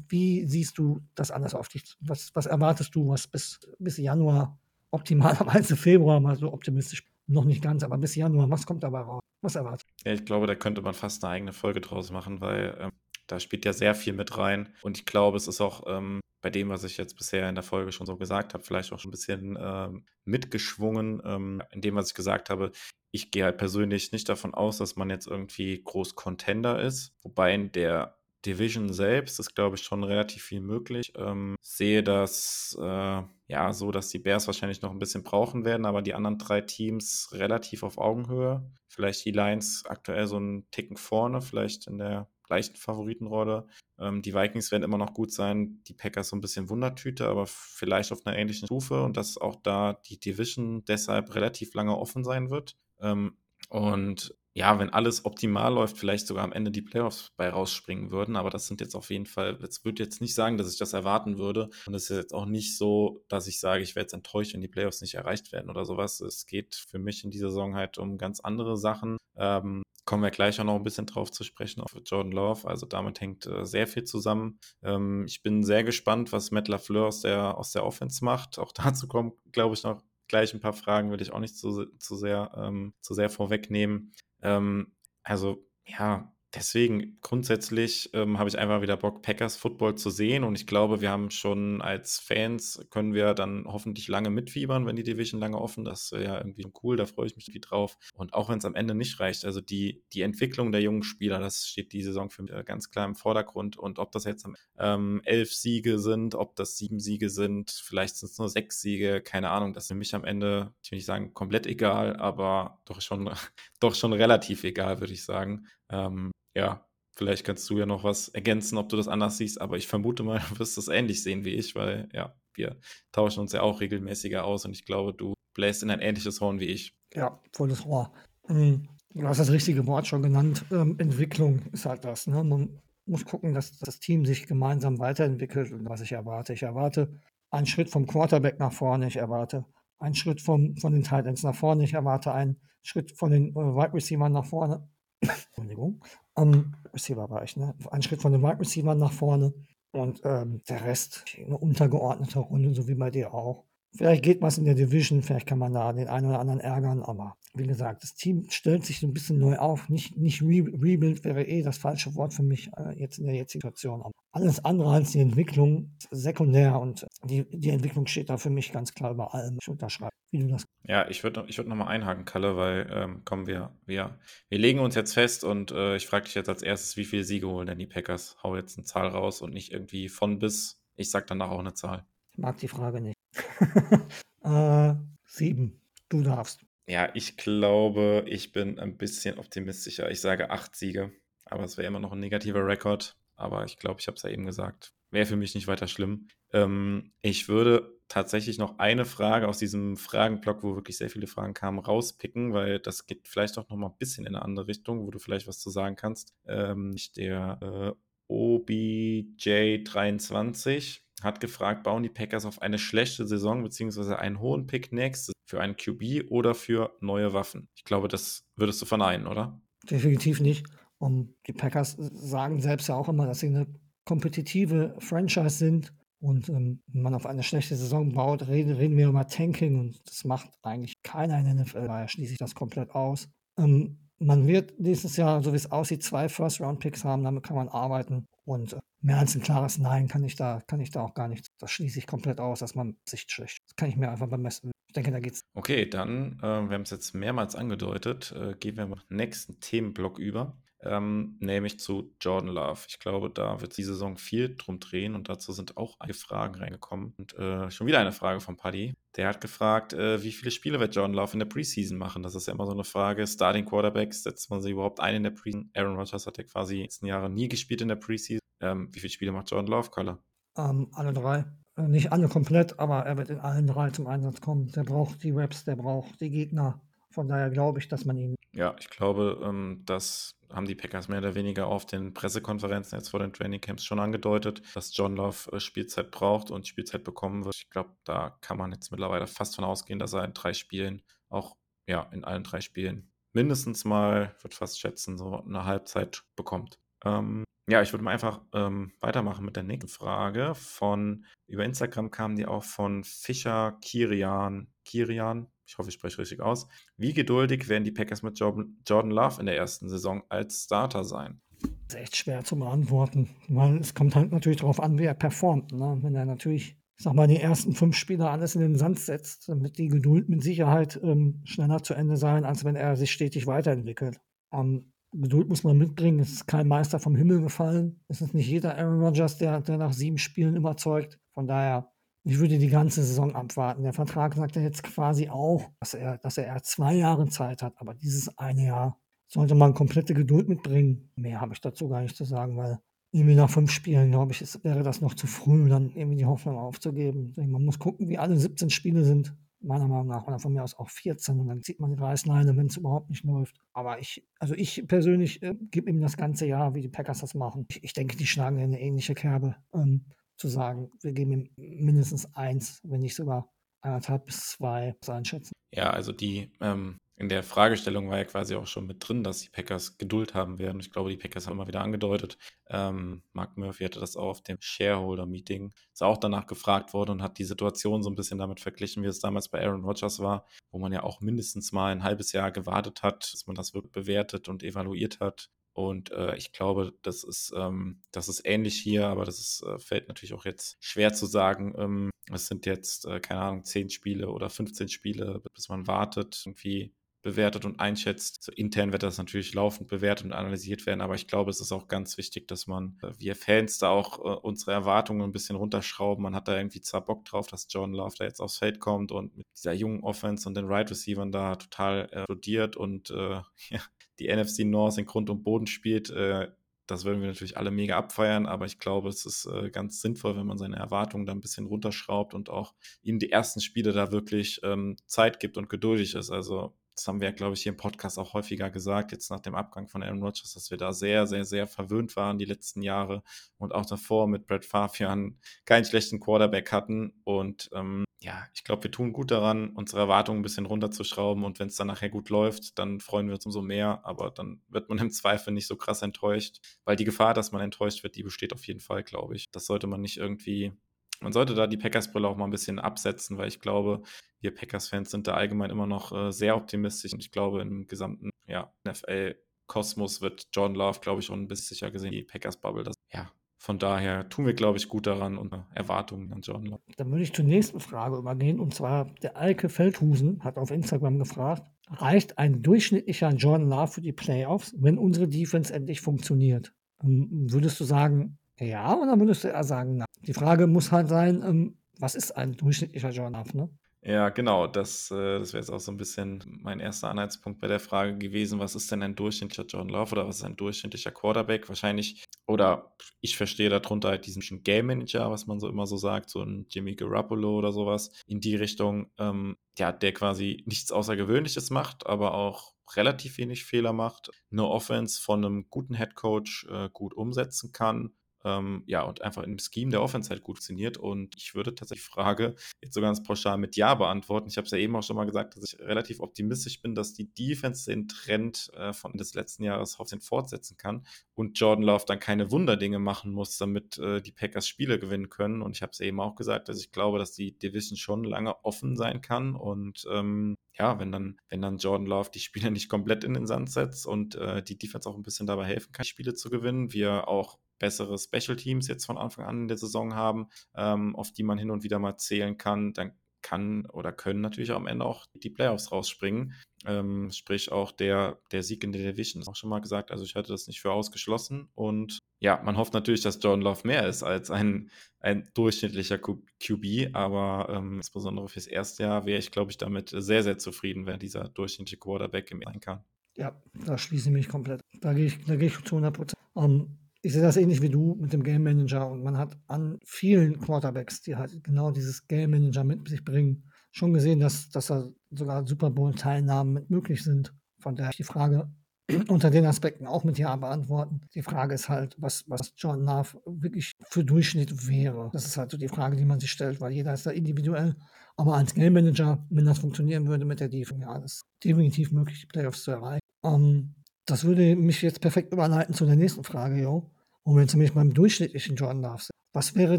wie siehst du das anders auf dich? Was, was erwartest du, was bis, bis Januar, optimalerweise Februar, mal so optimistisch, noch nicht ganz, aber bis Januar, was kommt dabei raus? Was erwartet? Ja, ich glaube, da könnte man fast eine eigene Folge draus machen, weil ähm, da spielt ja sehr viel mit rein. Und ich glaube, es ist auch ähm, bei dem, was ich jetzt bisher in der Folge schon so gesagt habe, vielleicht auch schon ein bisschen ähm, mitgeschwungen, ähm, in dem, was ich gesagt habe ich gehe halt persönlich nicht davon aus, dass man jetzt irgendwie groß Contender ist. Wobei in der Division selbst ist, glaube ich, schon relativ viel möglich. Ähm, sehe das äh, ja so, dass die Bears wahrscheinlich noch ein bisschen brauchen werden, aber die anderen drei Teams relativ auf Augenhöhe. Vielleicht die Lions aktuell so einen Ticken vorne, vielleicht in der leichten Favoritenrolle. Ähm, die Vikings werden immer noch gut sein, die Packers so ein bisschen Wundertüte, aber vielleicht auf einer ähnlichen Stufe und dass auch da die Division deshalb relativ lange offen sein wird. Ähm, und ja, wenn alles optimal läuft, vielleicht sogar am Ende die Playoffs bei rausspringen würden. Aber das sind jetzt auf jeden Fall, jetzt würde jetzt nicht sagen, dass ich das erwarten würde. Und es ist jetzt auch nicht so, dass ich sage, ich werde jetzt enttäuscht, wenn die Playoffs nicht erreicht werden oder sowas. Es geht für mich in dieser Saison halt um ganz andere Sachen. Ähm, kommen wir gleich auch noch ein bisschen drauf zu sprechen auf Jordan Love. Also damit hängt äh, sehr viel zusammen. Ähm, ich bin sehr gespannt, was Matt LaFleur aus der, aus der Offense macht. Auch dazu kommen, glaube ich, noch gleich ein paar Fragen, will ich auch nicht zu, zu, sehr, ähm, zu sehr vorwegnehmen. Ähm, also ja, deswegen grundsätzlich ähm, habe ich einfach wieder Bock, Packers Football zu sehen. Und ich glaube, wir haben schon als Fans, können wir dann hoffentlich lange mitfiebern, wenn die Division lange offen. Das wäre ja irgendwie cool, da freue ich mich irgendwie drauf. Und auch wenn es am Ende nicht reicht, also die, die Entwicklung der jungen Spieler, das steht die Saison für mich äh, ganz klar im Vordergrund. Und ob das jetzt ähm, elf Siege sind, ob das sieben Siege sind, vielleicht sind es nur sechs Siege, keine Ahnung, das ist für mich am Ende, ich will nicht sagen komplett egal, aber doch schon, doch schon relativ egal, würde ich sagen. Ähm, ja, vielleicht kannst du ja noch was ergänzen, ob du das anders siehst, aber ich vermute mal, du wirst das ähnlich sehen wie ich, weil ja, wir tauschen uns ja auch regelmäßiger aus und ich glaube, du bläst in ein ähnliches Horn wie ich. Ja, volles Rohr. Hm, du hast das richtige Wort schon genannt. Ähm, Entwicklung ist halt das. Ne? Man muss gucken, dass das Team sich gemeinsam weiterentwickelt und was ich erwarte. Ich erwarte einen Schritt vom Quarterback nach vorne, ich erwarte einen Schritt vom, von den Titans nach vorne, ich erwarte einen Schritt von den äh, Wide Receivers nach vorne. Entschuldigung am Receiver-Bereich. Ne? Ein Schritt von den Wide Receiver nach vorne und ähm, der Rest eine untergeordnete Runde, so wie bei dir auch. Vielleicht geht was in der Division, vielleicht kann man da den einen oder anderen ärgern, aber wie gesagt, das Team stellt sich so ein bisschen neu auf. Nicht, nicht Re Rebuild wäre eh das falsche Wort für mich äh, jetzt in der jetzigen Situation. Aber alles andere als die Entwicklung sekundär und die, die Entwicklung steht da für mich ganz klar über allem. Ich unterschreibe, wie du das. Ja, ich würde ich würd nochmal einhaken, Kalle, weil ähm, kommen wir, wir, wir legen uns jetzt fest und äh, ich frage dich jetzt als erstes, wie viele Siege holen denn die Packers? Hau jetzt eine Zahl raus und nicht irgendwie von bis. Ich sag danach auch eine Zahl. Ich mag die Frage nicht. äh, sieben. Du darfst. Ja, ich glaube, ich bin ein bisschen optimistischer. Ich sage acht Siege, aber es wäre immer noch ein negativer Rekord. Aber ich glaube, ich habe es ja eben gesagt. Wäre für mich nicht weiter schlimm. Ähm, ich würde tatsächlich noch eine Frage aus diesem Fragenblock, wo wirklich sehr viele Fragen kamen, rauspicken, weil das geht vielleicht auch noch mal ein bisschen in eine andere Richtung, wo du vielleicht was zu sagen kannst. Ähm, der äh, OBJ23 hat gefragt, bauen die Packers auf eine schlechte Saison bzw. einen hohen Pick nächstes für einen QB oder für neue Waffen? Ich glaube, das würdest du verneinen, oder? Definitiv nicht. Und die Packers sagen selbst ja auch immer, dass sie eine kompetitive Franchise sind. Und ähm, wenn man auf eine schlechte Saison baut, reden, reden wir über Tanking und das macht eigentlich keiner in der NFL. Daher schließe ich das komplett aus. Ähm, man wird dieses Jahr, so wie es aussieht, zwei First-Round-Picks haben, damit kann man arbeiten. Und äh, mehr als ein klares Nein kann ich da, kann ich da auch gar nicht. Das schließe ich komplett aus, dass man sich schlecht. Das kann ich mir einfach bemessen. Ich denke, da geht's. Okay, dann, äh, wir haben es jetzt mehrmals angedeutet, äh, gehen wir zum nächsten Themenblock über ähm, nämlich zu Jordan Love. Ich glaube, da wird die Saison viel drum drehen und dazu sind auch einige Fragen reingekommen. Und äh, schon wieder eine Frage von Paddy. Der hat gefragt, äh, wie viele Spiele wird Jordan Love in der Preseason machen? Das ist ja immer so eine Frage. Starting Quarterbacks, setzt man sie überhaupt ein in der Preseason? Aaron Rodgers hat ja quasi in den letzten Jahren nie gespielt in der Preseason. Ähm, wie viele Spiele macht Jordan Love, Kalle? Ähm, alle drei. Äh, nicht alle komplett, aber er wird in allen drei zum Einsatz kommen. Der braucht die Reps, der braucht die Gegner. Von daher glaube ich, dass man ihn. Ja, ich glaube, ähm, dass haben die Packers mehr oder weniger auf den Pressekonferenzen jetzt vor den Trainingcamps schon angedeutet, dass John Love äh, Spielzeit braucht und Spielzeit bekommen wird. Ich glaube, da kann man jetzt mittlerweile fast von ausgehen, dass er in drei Spielen, auch ja, in allen drei Spielen mindestens mal, würde fast schätzen, so eine Halbzeit bekommt. Ähm, ja, ich würde mal einfach ähm, weitermachen mit der nächsten Frage. Von über Instagram kam die auch von Fischer Kirian. Kirian, ich hoffe, ich spreche richtig aus. Wie geduldig werden die Packers mit Jordan Love in der ersten Saison als Starter sein? Das ist echt schwer zu beantworten, weil es kommt halt natürlich darauf an, wie er performt. Ne? Wenn er natürlich, ich sag mal, die ersten fünf Spieler alles in den Sand setzt, dann wird die Geduld mit Sicherheit ähm, schneller zu Ende sein, als wenn er sich stetig weiterentwickelt. Um, Geduld muss man mitbringen. Es ist kein Meister vom Himmel gefallen. Es ist nicht jeder Aaron Rodgers, der, der nach sieben Spielen überzeugt. Von daher ich würde die ganze Saison abwarten. Der Vertrag sagt ja jetzt quasi auch, dass er, dass er zwei Jahre Zeit hat, aber dieses eine Jahr sollte man komplette Geduld mitbringen. Mehr habe ich dazu gar nicht zu sagen, weil irgendwie nach fünf Spielen, glaube ich, ist, wäre das noch zu früh, dann irgendwie die Hoffnung aufzugeben. Man muss gucken, wie alle 17 Spiele sind meiner Meinung nach, oder von mir aus auch 14 und dann zieht man die Reißleine, wenn es überhaupt nicht läuft. Aber ich, also ich persönlich äh, gebe ihm das ganze Jahr, wie die Packers das machen. Ich, ich denke, die schlagen in eine ähnliche Kerbe, ähm, zu sagen, wir geben ihm mindestens eins, wenn nicht sogar anderthalb bis zwei einschätzen. Ja, also die ähm, in der Fragestellung war ja quasi auch schon mit drin, dass die Packers Geduld haben werden. Ich glaube, die Packers haben immer wieder angedeutet. Ähm, Mark Murphy hatte das auch auf dem Shareholder-Meeting. Ist auch danach gefragt worden und hat die Situation so ein bisschen damit verglichen, wie es damals bei Aaron Rodgers war, wo man ja auch mindestens mal ein halbes Jahr gewartet hat, dass man das wirklich bewertet und evaluiert hat. Und äh, ich glaube, das ist, ähm, das ist ähnlich hier, aber das ist, äh, fällt natürlich auch jetzt schwer zu sagen. Ähm, es sind jetzt, äh, keine Ahnung, 10 Spiele oder 15 Spiele, bis man wartet, irgendwie bewertet und einschätzt. So intern wird das natürlich laufend bewertet und analysiert werden, aber ich glaube, es ist auch ganz wichtig, dass man, äh, wir Fans, da auch äh, unsere Erwartungen ein bisschen runterschrauben. Man hat da irgendwie zwar Bock drauf, dass John Love da jetzt aufs Feld kommt und mit dieser jungen Offense und den Right Receivern da total studiert und äh, ja, die NFC North in Grund und Boden spielt. Äh, das würden wir natürlich alle mega abfeiern, aber ich glaube, es ist äh, ganz sinnvoll, wenn man seine Erwartungen da ein bisschen runterschraubt und auch ihm die ersten Spiele da wirklich ähm, Zeit gibt und geduldig ist. Also das haben wir, glaube ich, hier im Podcast auch häufiger gesagt, jetzt nach dem Abgang von Aaron Rodgers, dass wir da sehr, sehr, sehr verwöhnt waren die letzten Jahre und auch davor mit Brett Favre keinen schlechten Quarterback hatten. Und ähm, ja, ich glaube, wir tun gut daran, unsere Erwartungen ein bisschen runterzuschrauben und wenn es dann nachher gut läuft, dann freuen wir uns umso mehr, aber dann wird man im Zweifel nicht so krass enttäuscht, weil die Gefahr, dass man enttäuscht wird, die besteht auf jeden Fall, glaube ich. Das sollte man nicht irgendwie man sollte da die Packers-Brille auch mal ein bisschen absetzen, weil ich glaube, wir Packers-Fans sind da allgemein immer noch äh, sehr optimistisch und ich glaube, im gesamten ja, NFL-Kosmos wird John Love, glaube ich, auch ein bisschen sicher gesehen, die Packers-Bubble. Ja, von daher tun wir, glaube ich, gut daran und Erwartungen an John Love. Dann würde ich zur nächsten Frage übergehen und zwar der Alke Feldhusen hat auf Instagram gefragt, reicht ein durchschnittlicher John Love für die Playoffs, wenn unsere Defense endlich funktioniert? Ähm, würdest du sagen, ja, oder würdest du eher sagen, nein? Die Frage muss halt sein, ähm, was ist ein durchschnittlicher Love, ne? Ja, genau. Das, äh, das wäre jetzt auch so ein bisschen mein erster Anhaltspunkt bei der Frage gewesen, was ist denn ein durchschnittlicher Jordan Love oder was ist ein durchschnittlicher Quarterback? Wahrscheinlich, oder ich verstehe darunter halt diesen Game Manager, was man so immer so sagt, so ein Jimmy Garoppolo oder sowas, in die Richtung, ähm, ja, der quasi nichts Außergewöhnliches macht, aber auch relativ wenig Fehler macht, eine Offense von einem guten Head Coach äh, gut umsetzen kann ähm, ja, und einfach im Scheme der Offense halt gut funktioniert. Und ich würde tatsächlich die Frage jetzt so ganz pauschal mit Ja beantworten. Ich habe es ja eben auch schon mal gesagt, dass ich relativ optimistisch bin, dass die Defense den Trend äh, von des letzten Jahres hoffentlich fortsetzen kann und Jordan Love dann keine Wunderdinge machen muss, damit äh, die Packers Spiele gewinnen können. Und ich habe es eben auch gesagt, dass ich glaube, dass die Division schon lange offen sein kann und ähm, ja, wenn dann, wenn dann Jordan Love die Spiele nicht komplett in den Sand setzt und äh, die Defense auch ein bisschen dabei helfen kann, Spiele zu gewinnen, wir auch bessere Special Teams jetzt von Anfang an in der Saison haben, ähm, auf die man hin und wieder mal zählen kann, dann kann oder können natürlich am Ende auch die Playoffs rausspringen. Ähm, sprich auch der, der Sieg in der Division. Das auch schon mal gesagt, also ich hatte das nicht für ausgeschlossen. Und ja, man hofft natürlich, dass Jordan Love mehr ist als ein, ein durchschnittlicher QB, aber ähm, insbesondere fürs erste Jahr wäre ich, glaube ich, damit sehr, sehr zufrieden, wer dieser durchschnittliche Quarterback im sein kann. Ja, da schließe ich mich komplett. Da gehe ich, da ich zu 100 Prozent. Um, ich sehe das ähnlich wie du mit dem Game Manager und man hat an vielen Quarterbacks, die halt genau dieses Game Manager mit sich bringen, schon gesehen, dass, dass da sogar Super Bowl-Teilnahmen mit möglich sind. Von daher die Frage unter den Aspekten auch mit Ja beantworten. Die Frage ist halt, was, was John Love wirklich für Durchschnitt wäre. Das ist halt so die Frage, die man sich stellt, weil jeder ist da individuell. Aber als Game Manager, wenn das funktionieren würde mit der Defense, ja, ist definitiv möglich, die Playoffs zu erreichen. Ähm, das würde mich jetzt perfekt überleiten zu der nächsten Frage, jo. Wo wir nämlich beim durchschnittlichen Jordan Love sind. Was wäre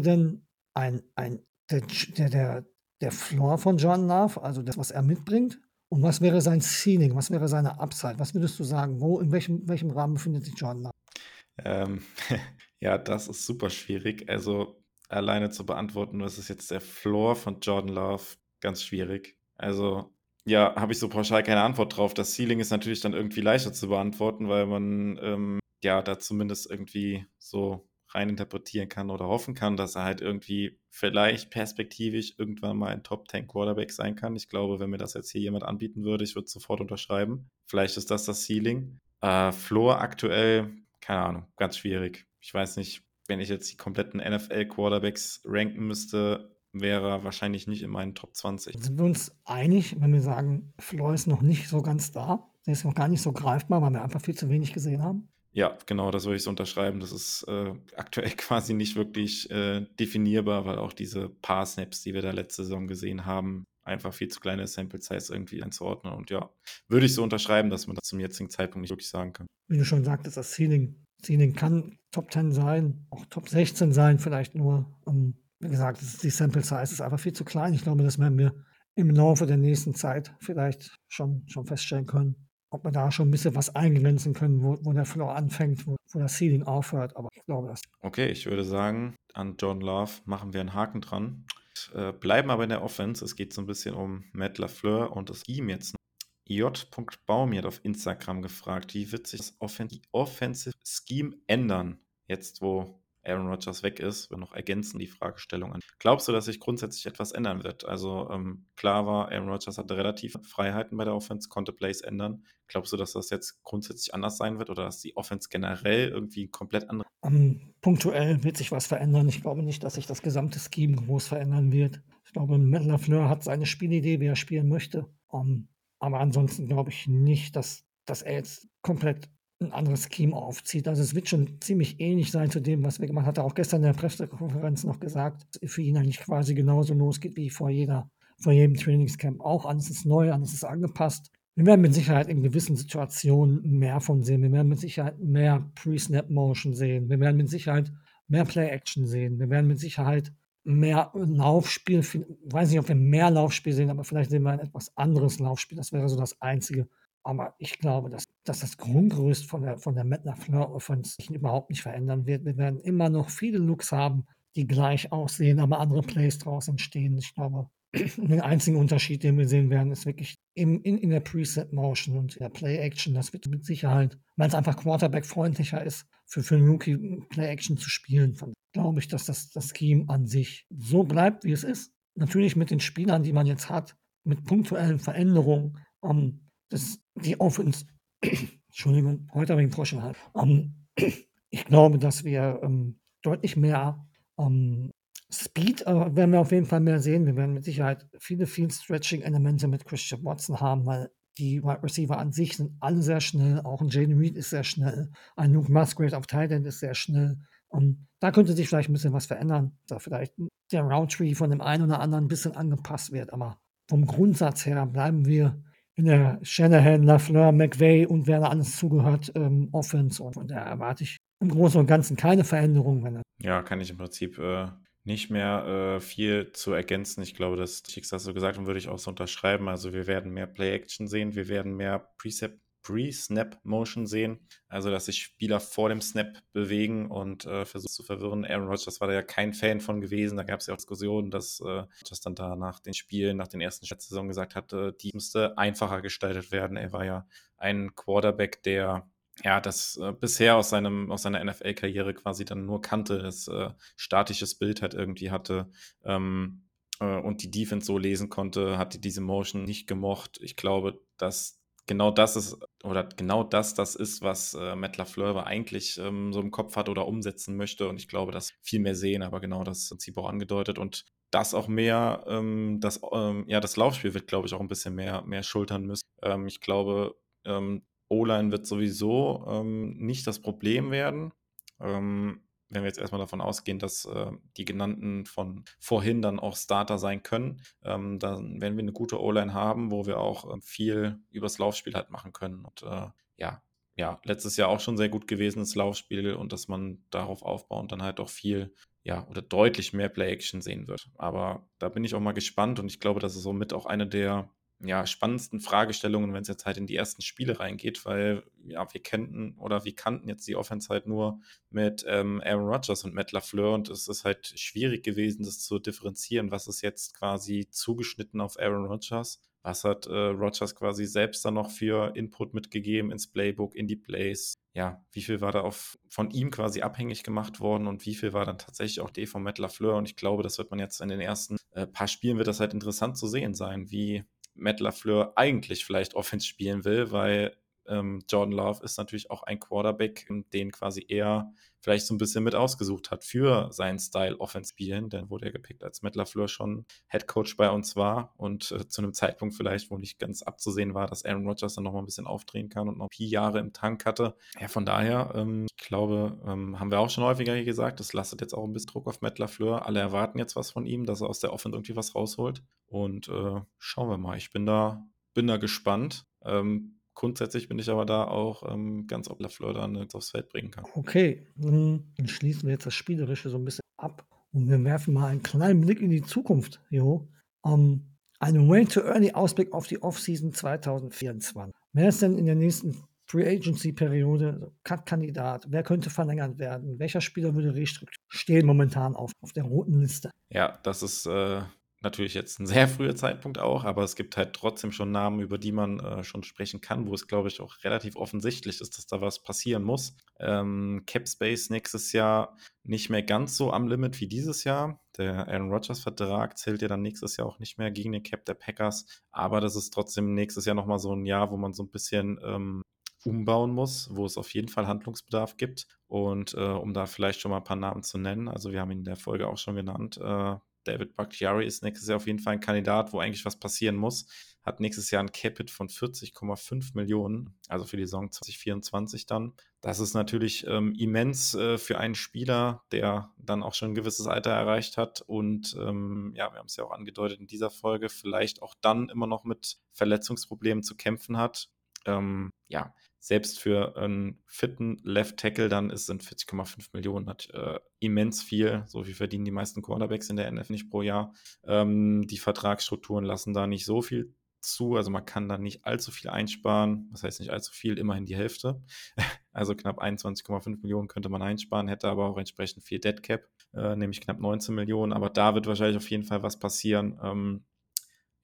denn ein, ein, der, der, der Floor von Jordan Love, also das, was er mitbringt? Und was wäre sein Ceiling? Was wäre seine Upside? Was würdest du sagen? Wo, in welchem, welchem Rahmen befindet sich Jordan Love? Ähm, ja, das ist super schwierig. Also alleine zu beantworten, was ist jetzt der Floor von Jordan Love, ganz schwierig. Also ja, habe ich so pauschal keine Antwort drauf. Das Ceiling ist natürlich dann irgendwie leichter zu beantworten, weil man ähm, ja da zumindest irgendwie so rein interpretieren kann oder hoffen kann, dass er halt irgendwie vielleicht perspektivisch irgendwann mal ein Top 10 Quarterback sein kann. Ich glaube, wenn mir das jetzt hier jemand anbieten würde, ich würde sofort unterschreiben. Vielleicht ist das das Ceiling. Äh, Floor aktuell, keine Ahnung, ganz schwierig. Ich weiß nicht, wenn ich jetzt die kompletten NFL-Quarterbacks ranken müsste, wäre er wahrscheinlich nicht in meinen Top 20. Sind wir uns einig, wenn wir sagen, Floor ist noch nicht so ganz da? Der ist noch gar nicht so greifbar, weil wir einfach viel zu wenig gesehen haben? Ja, genau, das würde ich so unterschreiben. Das ist äh, aktuell quasi nicht wirklich äh, definierbar, weil auch diese paar Snaps, die wir da letzte Saison gesehen haben, einfach viel zu kleine Sample Size irgendwie einzuordnen. Und ja, würde ich so unterschreiben, dass man das zum jetzigen Zeitpunkt nicht wirklich sagen kann. Wie du schon sagtest, das Ceiling, Ceiling kann Top 10 sein, auch Top 16 sein, vielleicht nur. Um, ähm, wie gesagt, die Sample Size ist einfach viel zu klein. Ich glaube, das werden wir im Laufe der nächsten Zeit vielleicht schon, schon feststellen können ob wir da schon ein bisschen was eingrenzen können, wo, wo der Floor anfängt, wo, wo das Ceiling aufhört. Aber ich glaube das. Okay, ich würde sagen, an John Love machen wir einen Haken dran. Äh, bleiben aber in der Offense. Es geht so ein bisschen um Matt LaFleur und das ihm jetzt. J. Baum hat auf Instagram gefragt, wie wird sich das Offen Offensive Scheme ändern, jetzt wo Aaron Rodgers weg ist, wir noch ergänzen die Fragestellung an. Glaubst du, dass sich grundsätzlich etwas ändern wird? Also ähm, klar war, Aaron Rodgers hatte relativ Freiheiten bei der Offense, konnte Plays ändern. Glaubst du, dass das jetzt grundsätzlich anders sein wird oder dass die Offense generell irgendwie komplett anders? Um, punktuell wird sich was verändern. Ich glaube nicht, dass sich das gesamte Scheme groß verändern wird. Ich glaube, Matt LaFleur hat seine Spielidee, wie er spielen möchte. Um, aber ansonsten glaube ich nicht, dass, dass er jetzt komplett ein anderes Scheme aufzieht. Also es wird schon ziemlich ähnlich sein zu dem, was wir gemacht haben. Hat er auch gestern in der Pressekonferenz noch gesagt, für ihn eigentlich quasi genauso losgeht wie vor jeder, vor jedem Trainingscamp auch. Alles ist neu, alles ist angepasst. Wir werden mit Sicherheit in gewissen Situationen mehr von sehen. Wir werden mit Sicherheit mehr Pre-Snap-Motion sehen. Wir werden mit Sicherheit mehr Play-Action sehen. Wir werden mit Sicherheit mehr Laufspiel, ich weiß nicht, ob wir mehr Laufspiel sehen, aber vielleicht sehen wir ein etwas anderes Laufspiel. Das wäre so das Einzige, aber ich glaube, dass, dass das Grundgerüst von der, von der Matt LaFleur Offense überhaupt nicht verändern wird. Wir werden immer noch viele Looks haben, die gleich aussehen, aber andere Plays draus entstehen. Ich glaube, den einzigen Unterschied, den wir sehen werden, ist wirklich im, in, in der Preset-Motion und in der Play-Action. Das wird mit Sicherheit, weil es einfach Quarterback-freundlicher ist, für, für einen Rookie Play-Action zu spielen. Von, glaube ich, dass das, das Scheme an sich so bleibt, wie es ist. Natürlich mit den Spielern, die man jetzt hat, mit punktuellen Veränderungen. Um, ähm, das, die Offense, Entschuldigung, heute habe ich einen Frosch im Hals. Um, ich glaube, dass wir um, deutlich mehr Speed äh, werden wir auf jeden Fall mehr sehen. Wir werden mit Sicherheit viele, viele Stretching-Elemente mit Christian Watson haben, weil die Wide Receiver an sich sind alle sehr schnell. Auch ein Jaden Reed ist sehr schnell. Ein Luke Musgrave auf Tight End ist sehr schnell. Um, da könnte sich vielleicht ein bisschen was verändern, da vielleicht der Roundtree von dem einen oder anderen ein bisschen angepasst wird. Aber vom Grundsatz her bleiben wir in der Shanahan, Lafleur, McVay und wer da alles zugehört, ähm, Offense. Und daher erwarte ich im Großen und Ganzen keine Veränderung. Wenn ja, kann ich im Prinzip äh, nicht mehr äh, viel zu ergänzen. Ich glaube, das Schicksal so gesagt und würde ich auch so unterschreiben. Also wir werden mehr Play-Action sehen, wir werden mehr Precept Pre-Snap-Motion sehen, also dass sich Spieler vor dem Snap bewegen und äh, versuchen zu verwirren. Aaron Rodgers war da ja kein Fan von gewesen. Da gab es ja auch Diskussionen, dass äh, Rodgers dann da nach den Spielen, nach den ersten Saison gesagt hatte, die müsste einfacher gestaltet werden. Er war ja ein Quarterback, der ja, das äh, bisher aus, seinem, aus seiner NFL-Karriere quasi dann nur kannte, das äh, statisches Bild halt irgendwie hatte ähm, äh, und die Defense so lesen konnte, hatte diese Motion nicht gemocht. Ich glaube, dass genau das ist, oder genau das das ist, was äh, Matt LaFleur eigentlich ähm, so im Kopf hat oder umsetzen möchte. Und ich glaube, das viel mehr sehen, aber genau das Prinzip auch angedeutet. Und das auch mehr, ähm, das, ähm, ja, das Laufspiel wird, glaube ich, auch ein bisschen mehr, mehr schultern müssen. Ähm, ich glaube, ähm, O-Line wird sowieso ähm, nicht das Problem werden. Ähm, wenn wir jetzt erstmal davon ausgehen, dass äh, die genannten von vorhin dann auch Starter sein können, ähm, dann werden wir eine gute O-Line haben, wo wir auch äh, viel übers Laufspiel halt machen können. Und äh, ja, ja, letztes Jahr auch schon sehr gut gewesen, das Laufspiel, und dass man darauf aufbaut und dann halt auch viel, ja, oder deutlich mehr Play-Action sehen wird. Aber da bin ich auch mal gespannt und ich glaube, das ist somit auch eine der ja, spannendsten Fragestellungen, wenn es jetzt halt in die ersten Spiele reingeht, weil ja, wir kennten oder wir kannten jetzt die Offense halt nur mit ähm, Aaron Rodgers und Matt LaFleur und es ist halt schwierig gewesen, das zu differenzieren, was ist jetzt quasi zugeschnitten auf Aaron Rodgers, was hat äh, Rodgers quasi selbst dann noch für Input mitgegeben ins Playbook, in die Plays, ja, wie viel war da auf, von ihm quasi abhängig gemacht worden und wie viel war dann tatsächlich auch die von Matt LaFleur? Und ich glaube, das wird man jetzt in den ersten äh, paar Spielen wird das halt interessant zu sehen sein, wie Matt LaFleur eigentlich vielleicht Offense spielen will, weil ähm, Jordan Love ist natürlich auch ein Quarterback, den quasi er vielleicht so ein bisschen mit ausgesucht hat für seinen Style Offense spielen, denn wurde er gepickt, als Matt LaFleur schon Head Coach bei uns war und äh, zu einem Zeitpunkt vielleicht, wo nicht ganz abzusehen war, dass Aaron Rodgers dann nochmal ein bisschen aufdrehen kann und noch vier Jahre im Tank hatte. Ja, von daher, ähm, ich glaube, ähm, haben wir auch schon häufiger hier gesagt, das lastet jetzt auch ein bisschen Druck auf Matt LaFleur. Alle erwarten jetzt was von ihm, dass er aus der Offense irgendwie was rausholt und äh, schauen wir mal. Ich bin da, bin da gespannt. Ähm, Grundsätzlich bin ich aber da auch ähm, ganz ob LaFleur da nichts aufs Feld bringen kann. Okay, dann schließen wir jetzt das Spielerische so ein bisschen ab und wir werfen mal einen kleinen Blick in die Zukunft, Jo. Um, ähm, einen Way-to-Early-Ausblick auf die Offseason 2024. Wer ist denn in der nächsten Free Agency-Periode Cut-Kandidat? Wer könnte verlängert werden? Welcher Spieler würde restrukturiert? Stehen momentan auf, auf der roten Liste. Ja, das ist äh, natürlich jetzt ein sehr früher Zeitpunkt auch, aber es gibt halt trotzdem schon Namen, über die man äh, schon sprechen kann, wo es, glaube ich, auch relativ offensichtlich ist, dass da was passieren muss. Ähm, Cap Space nächstes Jahr nicht mehr ganz so am Limit wie dieses Jahr. Der Aaron Rodgers-Vertrag zählt ja dann nächstes Jahr auch nicht mehr gegen den Cap der Packers, aber das ist trotzdem nächstes Jahr nochmal so ein Jahr, wo man so ein bisschen ähm, umbauen muss, wo es auf jeden Fall Handlungsbedarf gibt. Und äh, um da vielleicht schon mal ein paar Namen zu nennen, also wir haben ihn in der Folge auch schon genannt, äh, David Bakhtiari ist nächstes Jahr auf jeden Fall ein Kandidat, wo eigentlich was passieren muss. Hat nächstes Jahr ein Capit von 40,5 Millionen, also für die Saison 2024 dann. Das ist natürlich ähm, immens äh, für einen Spieler, der dann auch schon ein gewisses Alter erreicht hat und ähm, ja, wir haben es ja auch angedeutet in dieser Folge, vielleicht auch dann immer noch mit Verletzungsproblemen zu kämpfen hat. Ähm, ja, selbst für einen fitten Left Tackle dann ist, sind 40,5 Millionen äh, immens viel. So viel verdienen die meisten Quarterbacks in der NF nicht pro Jahr. Ähm, die Vertragsstrukturen lassen da nicht so viel zu. Also man kann da nicht allzu viel einsparen. Das heißt nicht allzu viel, immerhin die Hälfte. Also knapp 21,5 Millionen könnte man einsparen, hätte aber auch entsprechend viel Dead Cap, äh, nämlich knapp 19 Millionen. Aber da wird wahrscheinlich auf jeden Fall was passieren. Ähm,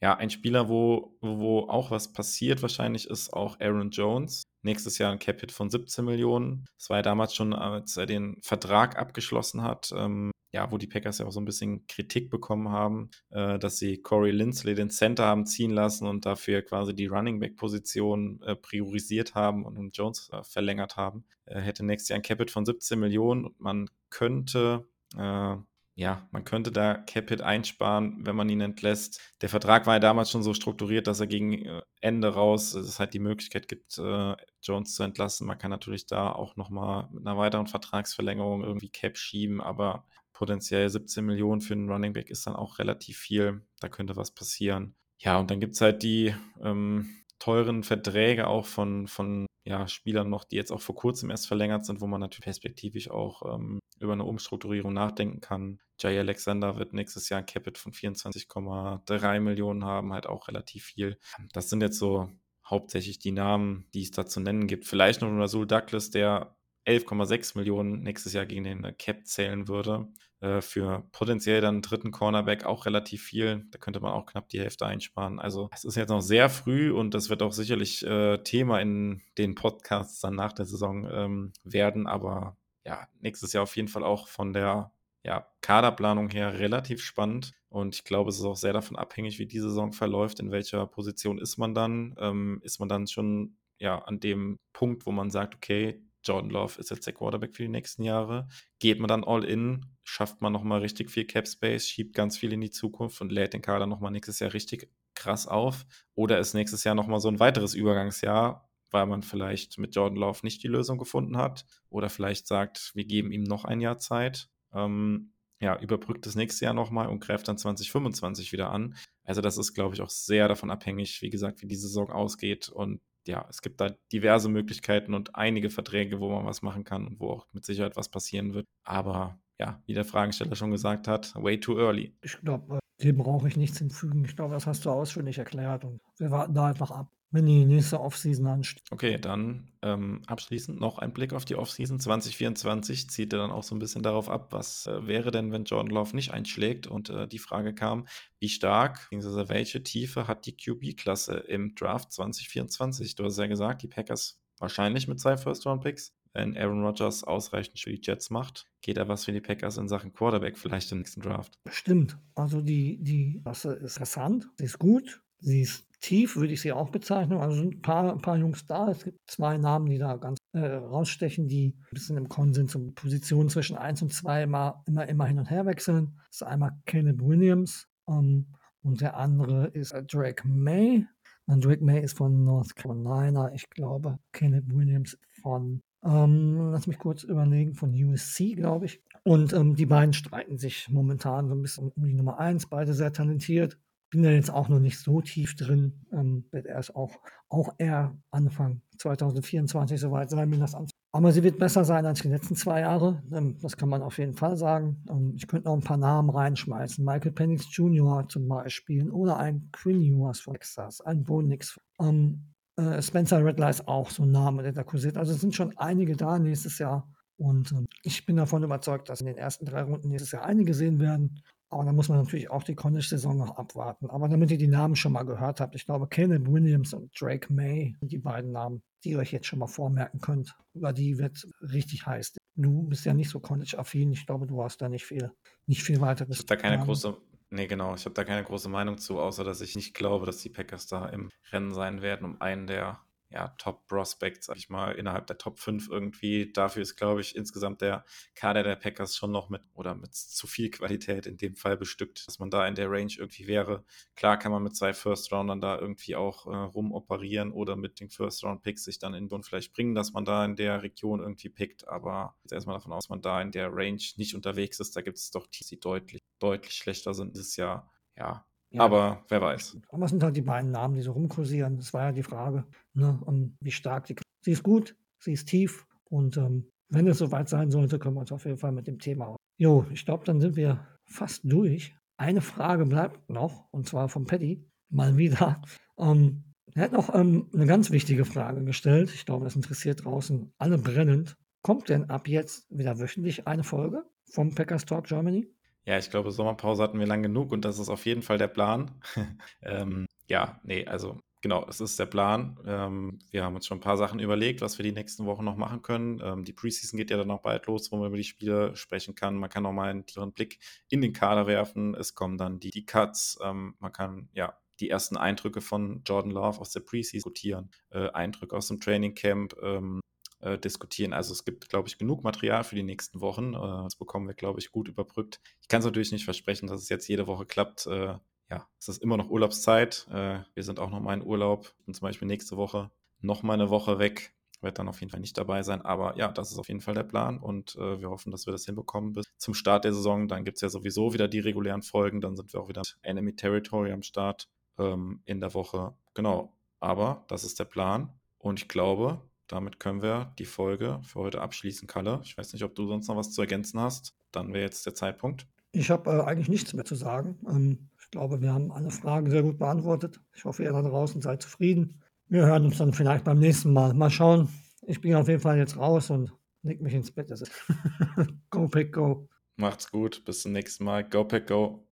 ja, ein Spieler, wo, wo auch was passiert wahrscheinlich, ist auch Aaron Jones. Nächstes Jahr ein Cap-Hit von 17 Millionen. Das war ja damals schon, als er den Vertrag abgeschlossen hat, ähm, ja, wo die Packers ja auch so ein bisschen Kritik bekommen haben, äh, dass sie Corey Lindsley den Center haben ziehen lassen und dafür quasi die Running Back-Position äh, priorisiert haben und Jones äh, verlängert haben. Er hätte nächstes Jahr ein Capit von 17 Millionen und man könnte äh, ja, man könnte da Capit einsparen, wenn man ihn entlässt. Der Vertrag war ja damals schon so strukturiert, dass er gegen äh, Ende raus es halt die Möglichkeit gibt, äh, Jones zu entlassen. Man kann natürlich da auch nochmal mit einer weiteren Vertragsverlängerung irgendwie Cap schieben, aber potenziell 17 Millionen für einen Running Back ist dann auch relativ viel. Da könnte was passieren. Ja, und dann gibt es halt die ähm, teuren Verträge auch von, von ja, Spielern noch, die jetzt auch vor kurzem erst verlängert sind, wo man natürlich perspektivisch auch ähm, über eine Umstrukturierung nachdenken kann. Jay Alexander wird nächstes Jahr ein Capit von 24,3 Millionen haben, halt auch relativ viel. Das sind jetzt so hauptsächlich die Namen, die es da zu nennen gibt. Vielleicht noch Rasul Douglas, der 11,6 Millionen nächstes Jahr gegen den Cap zählen würde. Äh, für potenziell dann einen dritten Cornerback auch relativ viel. Da könnte man auch knapp die Hälfte einsparen. Also es ist jetzt noch sehr früh und das wird auch sicherlich äh, Thema in den Podcasts dann nach der Saison ähm, werden. Aber ja, nächstes Jahr auf jeden Fall auch von der ja, Kaderplanung her relativ spannend. Und ich glaube, es ist auch sehr davon abhängig, wie die Saison verläuft, in welcher Position ist man dann. Ähm, ist man dann schon ja, an dem Punkt, wo man sagt, okay, Jordan Love ist jetzt der Quarterback für die nächsten Jahre. Geht man dann all in, schafft man nochmal richtig viel Cap Space, schiebt ganz viel in die Zukunft und lädt den Kader nochmal nächstes Jahr richtig krass auf. Oder ist nächstes Jahr nochmal so ein weiteres Übergangsjahr, weil man vielleicht mit Jordan Love nicht die Lösung gefunden hat. Oder vielleicht sagt, wir geben ihm noch ein Jahr Zeit. Ähm, ja, überbrückt das nächste Jahr nochmal und greift dann 2025 wieder an. Also das ist, glaube ich, auch sehr davon abhängig, wie gesagt, wie die Saison ausgeht und ja, es gibt da diverse Möglichkeiten und einige Verträge, wo man was machen kann und wo auch mit Sicherheit was passieren wird. Aber ja, wie der Fragesteller schon gesagt hat, way too early. Ich glaube, äh, dem brauche ich nichts hinzufügen. Ich glaube, das hast du ausführlich erklärt und wir warten da einfach ab wenn die nächste Offseason ansteht. Okay, dann ähm, abschließend noch ein Blick auf die Offseason 2024. Zieht er dann auch so ein bisschen darauf ab, was äh, wäre denn, wenn Jordan Love nicht einschlägt? Und äh, die Frage kam, wie stark, beziehungsweise welche Tiefe hat die QB-Klasse im Draft 2024? Du hast ja gesagt, die Packers wahrscheinlich mit zwei First-Round-Picks. Wenn Aaron Rodgers ausreichend für die Jets macht, geht da was für die Packers in Sachen Quarterback vielleicht im nächsten Draft. Stimmt. Also die, die Klasse ist interessant, sie ist gut, sie ist tief würde ich sie auch bezeichnen. Also sind ein paar, ein paar Jungs da. Es gibt zwei Namen, die da ganz äh, rausstechen, die ein bisschen im Konsens um Positionen zwischen 1 und 2 immer, immer, immer hin und her wechseln. Das ist einmal Caleb Williams ähm, und der andere ist äh, Drake May. Und Drake May ist von North Carolina. Ich glaube, Caleb Williams von, ähm, lass mich kurz überlegen, von USC, glaube ich. Und ähm, die beiden streiten sich momentan so ein bisschen um die Nummer 1. Beide sehr talentiert bin da jetzt auch noch nicht so tief drin. Ähm, wird erst auch, auch eher Anfang 2024 soweit sein, mir das anzusehen. Aber sie wird besser sein als die letzten zwei Jahre. Ähm, das kann man auf jeden Fall sagen. Ähm, ich könnte noch ein paar Namen reinschmeißen. Michael Penix Jr. zum Beispiel oder ein Quinn Ewers von Texas, ein Bo Nix. Ähm, äh, Spencer Redler ist auch so ein Name, der da kursiert. Also es sind schon einige da nächstes Jahr. Und ähm, ich bin davon überzeugt, dass in den ersten drei Runden nächstes Jahr einige sehen werden. Aber da muss man natürlich auch die College-Saison noch abwarten. Aber damit ihr die Namen schon mal gehört habt, ich glaube, Caleb Williams und Drake May sind die beiden Namen, die ihr euch jetzt schon mal vormerken könnt. Über die wird richtig heiß. Du bist ja nicht so college-affin. Ich glaube, du hast da nicht viel, nicht viel weiteres. Ich habe da keine große, nee, genau. Ich habe da keine große Meinung zu, außer dass ich nicht glaube, dass die Packers da im Rennen sein werden, um einen der ja, Top-Prospect, sag ich mal, innerhalb der Top 5 irgendwie. Dafür ist, glaube ich, insgesamt der Kader der Packers schon noch mit oder mit zu viel Qualität in dem Fall bestückt, dass man da in der Range irgendwie wäre. Klar kann man mit zwei First-Roundern da irgendwie auch äh, rumoperieren oder mit den First-Round-Picks sich dann in und vielleicht bringen, dass man da in der Region irgendwie pickt. Aber jetzt erstmal davon aus, dass man da in der Range nicht unterwegs ist. Da gibt es doch Teams, die deutlich, deutlich schlechter sind dieses Jahr. Ja, ja, aber wer weiß. Aber es sind halt die beiden Namen, die so rumkursieren. Das war ja die Frage, ne? Und wie stark die. Sie ist gut, sie ist tief und ähm, wenn es soweit sein sollte, können wir uns auf jeden Fall mit dem Thema. Jo, ich glaube, dann sind wir fast durch. Eine Frage bleibt noch, und zwar von Paddy, mal wieder. Ähm, er hat noch ähm, eine ganz wichtige Frage gestellt. Ich glaube, das interessiert draußen alle brennend. Kommt denn ab jetzt wieder wöchentlich eine Folge vom Packers Talk Germany? Ja, ich glaube, Sommerpause hatten wir lang genug und das ist auf jeden Fall der Plan. ähm, ja, nee, also genau, es ist der Plan. Ähm, wir haben uns schon ein paar Sachen überlegt, was wir die nächsten Wochen noch machen können. Ähm, die Preseason geht ja dann auch bald los, wo man über die Spiele sprechen kann. Man kann auch mal einen tieferen Blick in den Kader werfen. Es kommen dann die, die Cuts. Ähm, man kann ja die ersten Eindrücke von Jordan Love aus der Preseason diskutieren, äh, Eindrücke aus dem Training Camp. Ähm, äh, diskutieren. Also es gibt, glaube ich, genug Material für die nächsten Wochen. Äh, das bekommen wir, glaube ich, gut überbrückt. Ich kann es natürlich nicht versprechen, dass es jetzt jede Woche klappt. Äh, ja, es ist immer noch Urlaubszeit. Äh, wir sind auch noch mal in Urlaub. Und zum Beispiel nächste Woche noch mal eine Woche weg. Wird dann auf jeden Fall nicht dabei sein. Aber ja, das ist auf jeden Fall der Plan. Und äh, wir hoffen, dass wir das hinbekommen bis zum Start der Saison. Dann gibt es ja sowieso wieder die regulären Folgen. Dann sind wir auch wieder Enemy Territory am Start ähm, in der Woche. Genau. Aber das ist der Plan. Und ich glaube, damit können wir die Folge für heute abschließen, Kalle. Ich weiß nicht, ob du sonst noch was zu ergänzen hast. Dann wäre jetzt der Zeitpunkt. Ich habe äh, eigentlich nichts mehr zu sagen. Ähm, ich glaube, wir haben alle Fragen sehr gut beantwortet. Ich hoffe, ihr da draußen seid zufrieden. Wir hören uns dann vielleicht beim nächsten Mal. Mal schauen. Ich bin auf jeden Fall jetzt raus und leg mich ins Bett. go, Pick, go. Macht's gut. Bis zum nächsten Mal. Go, Pick, go.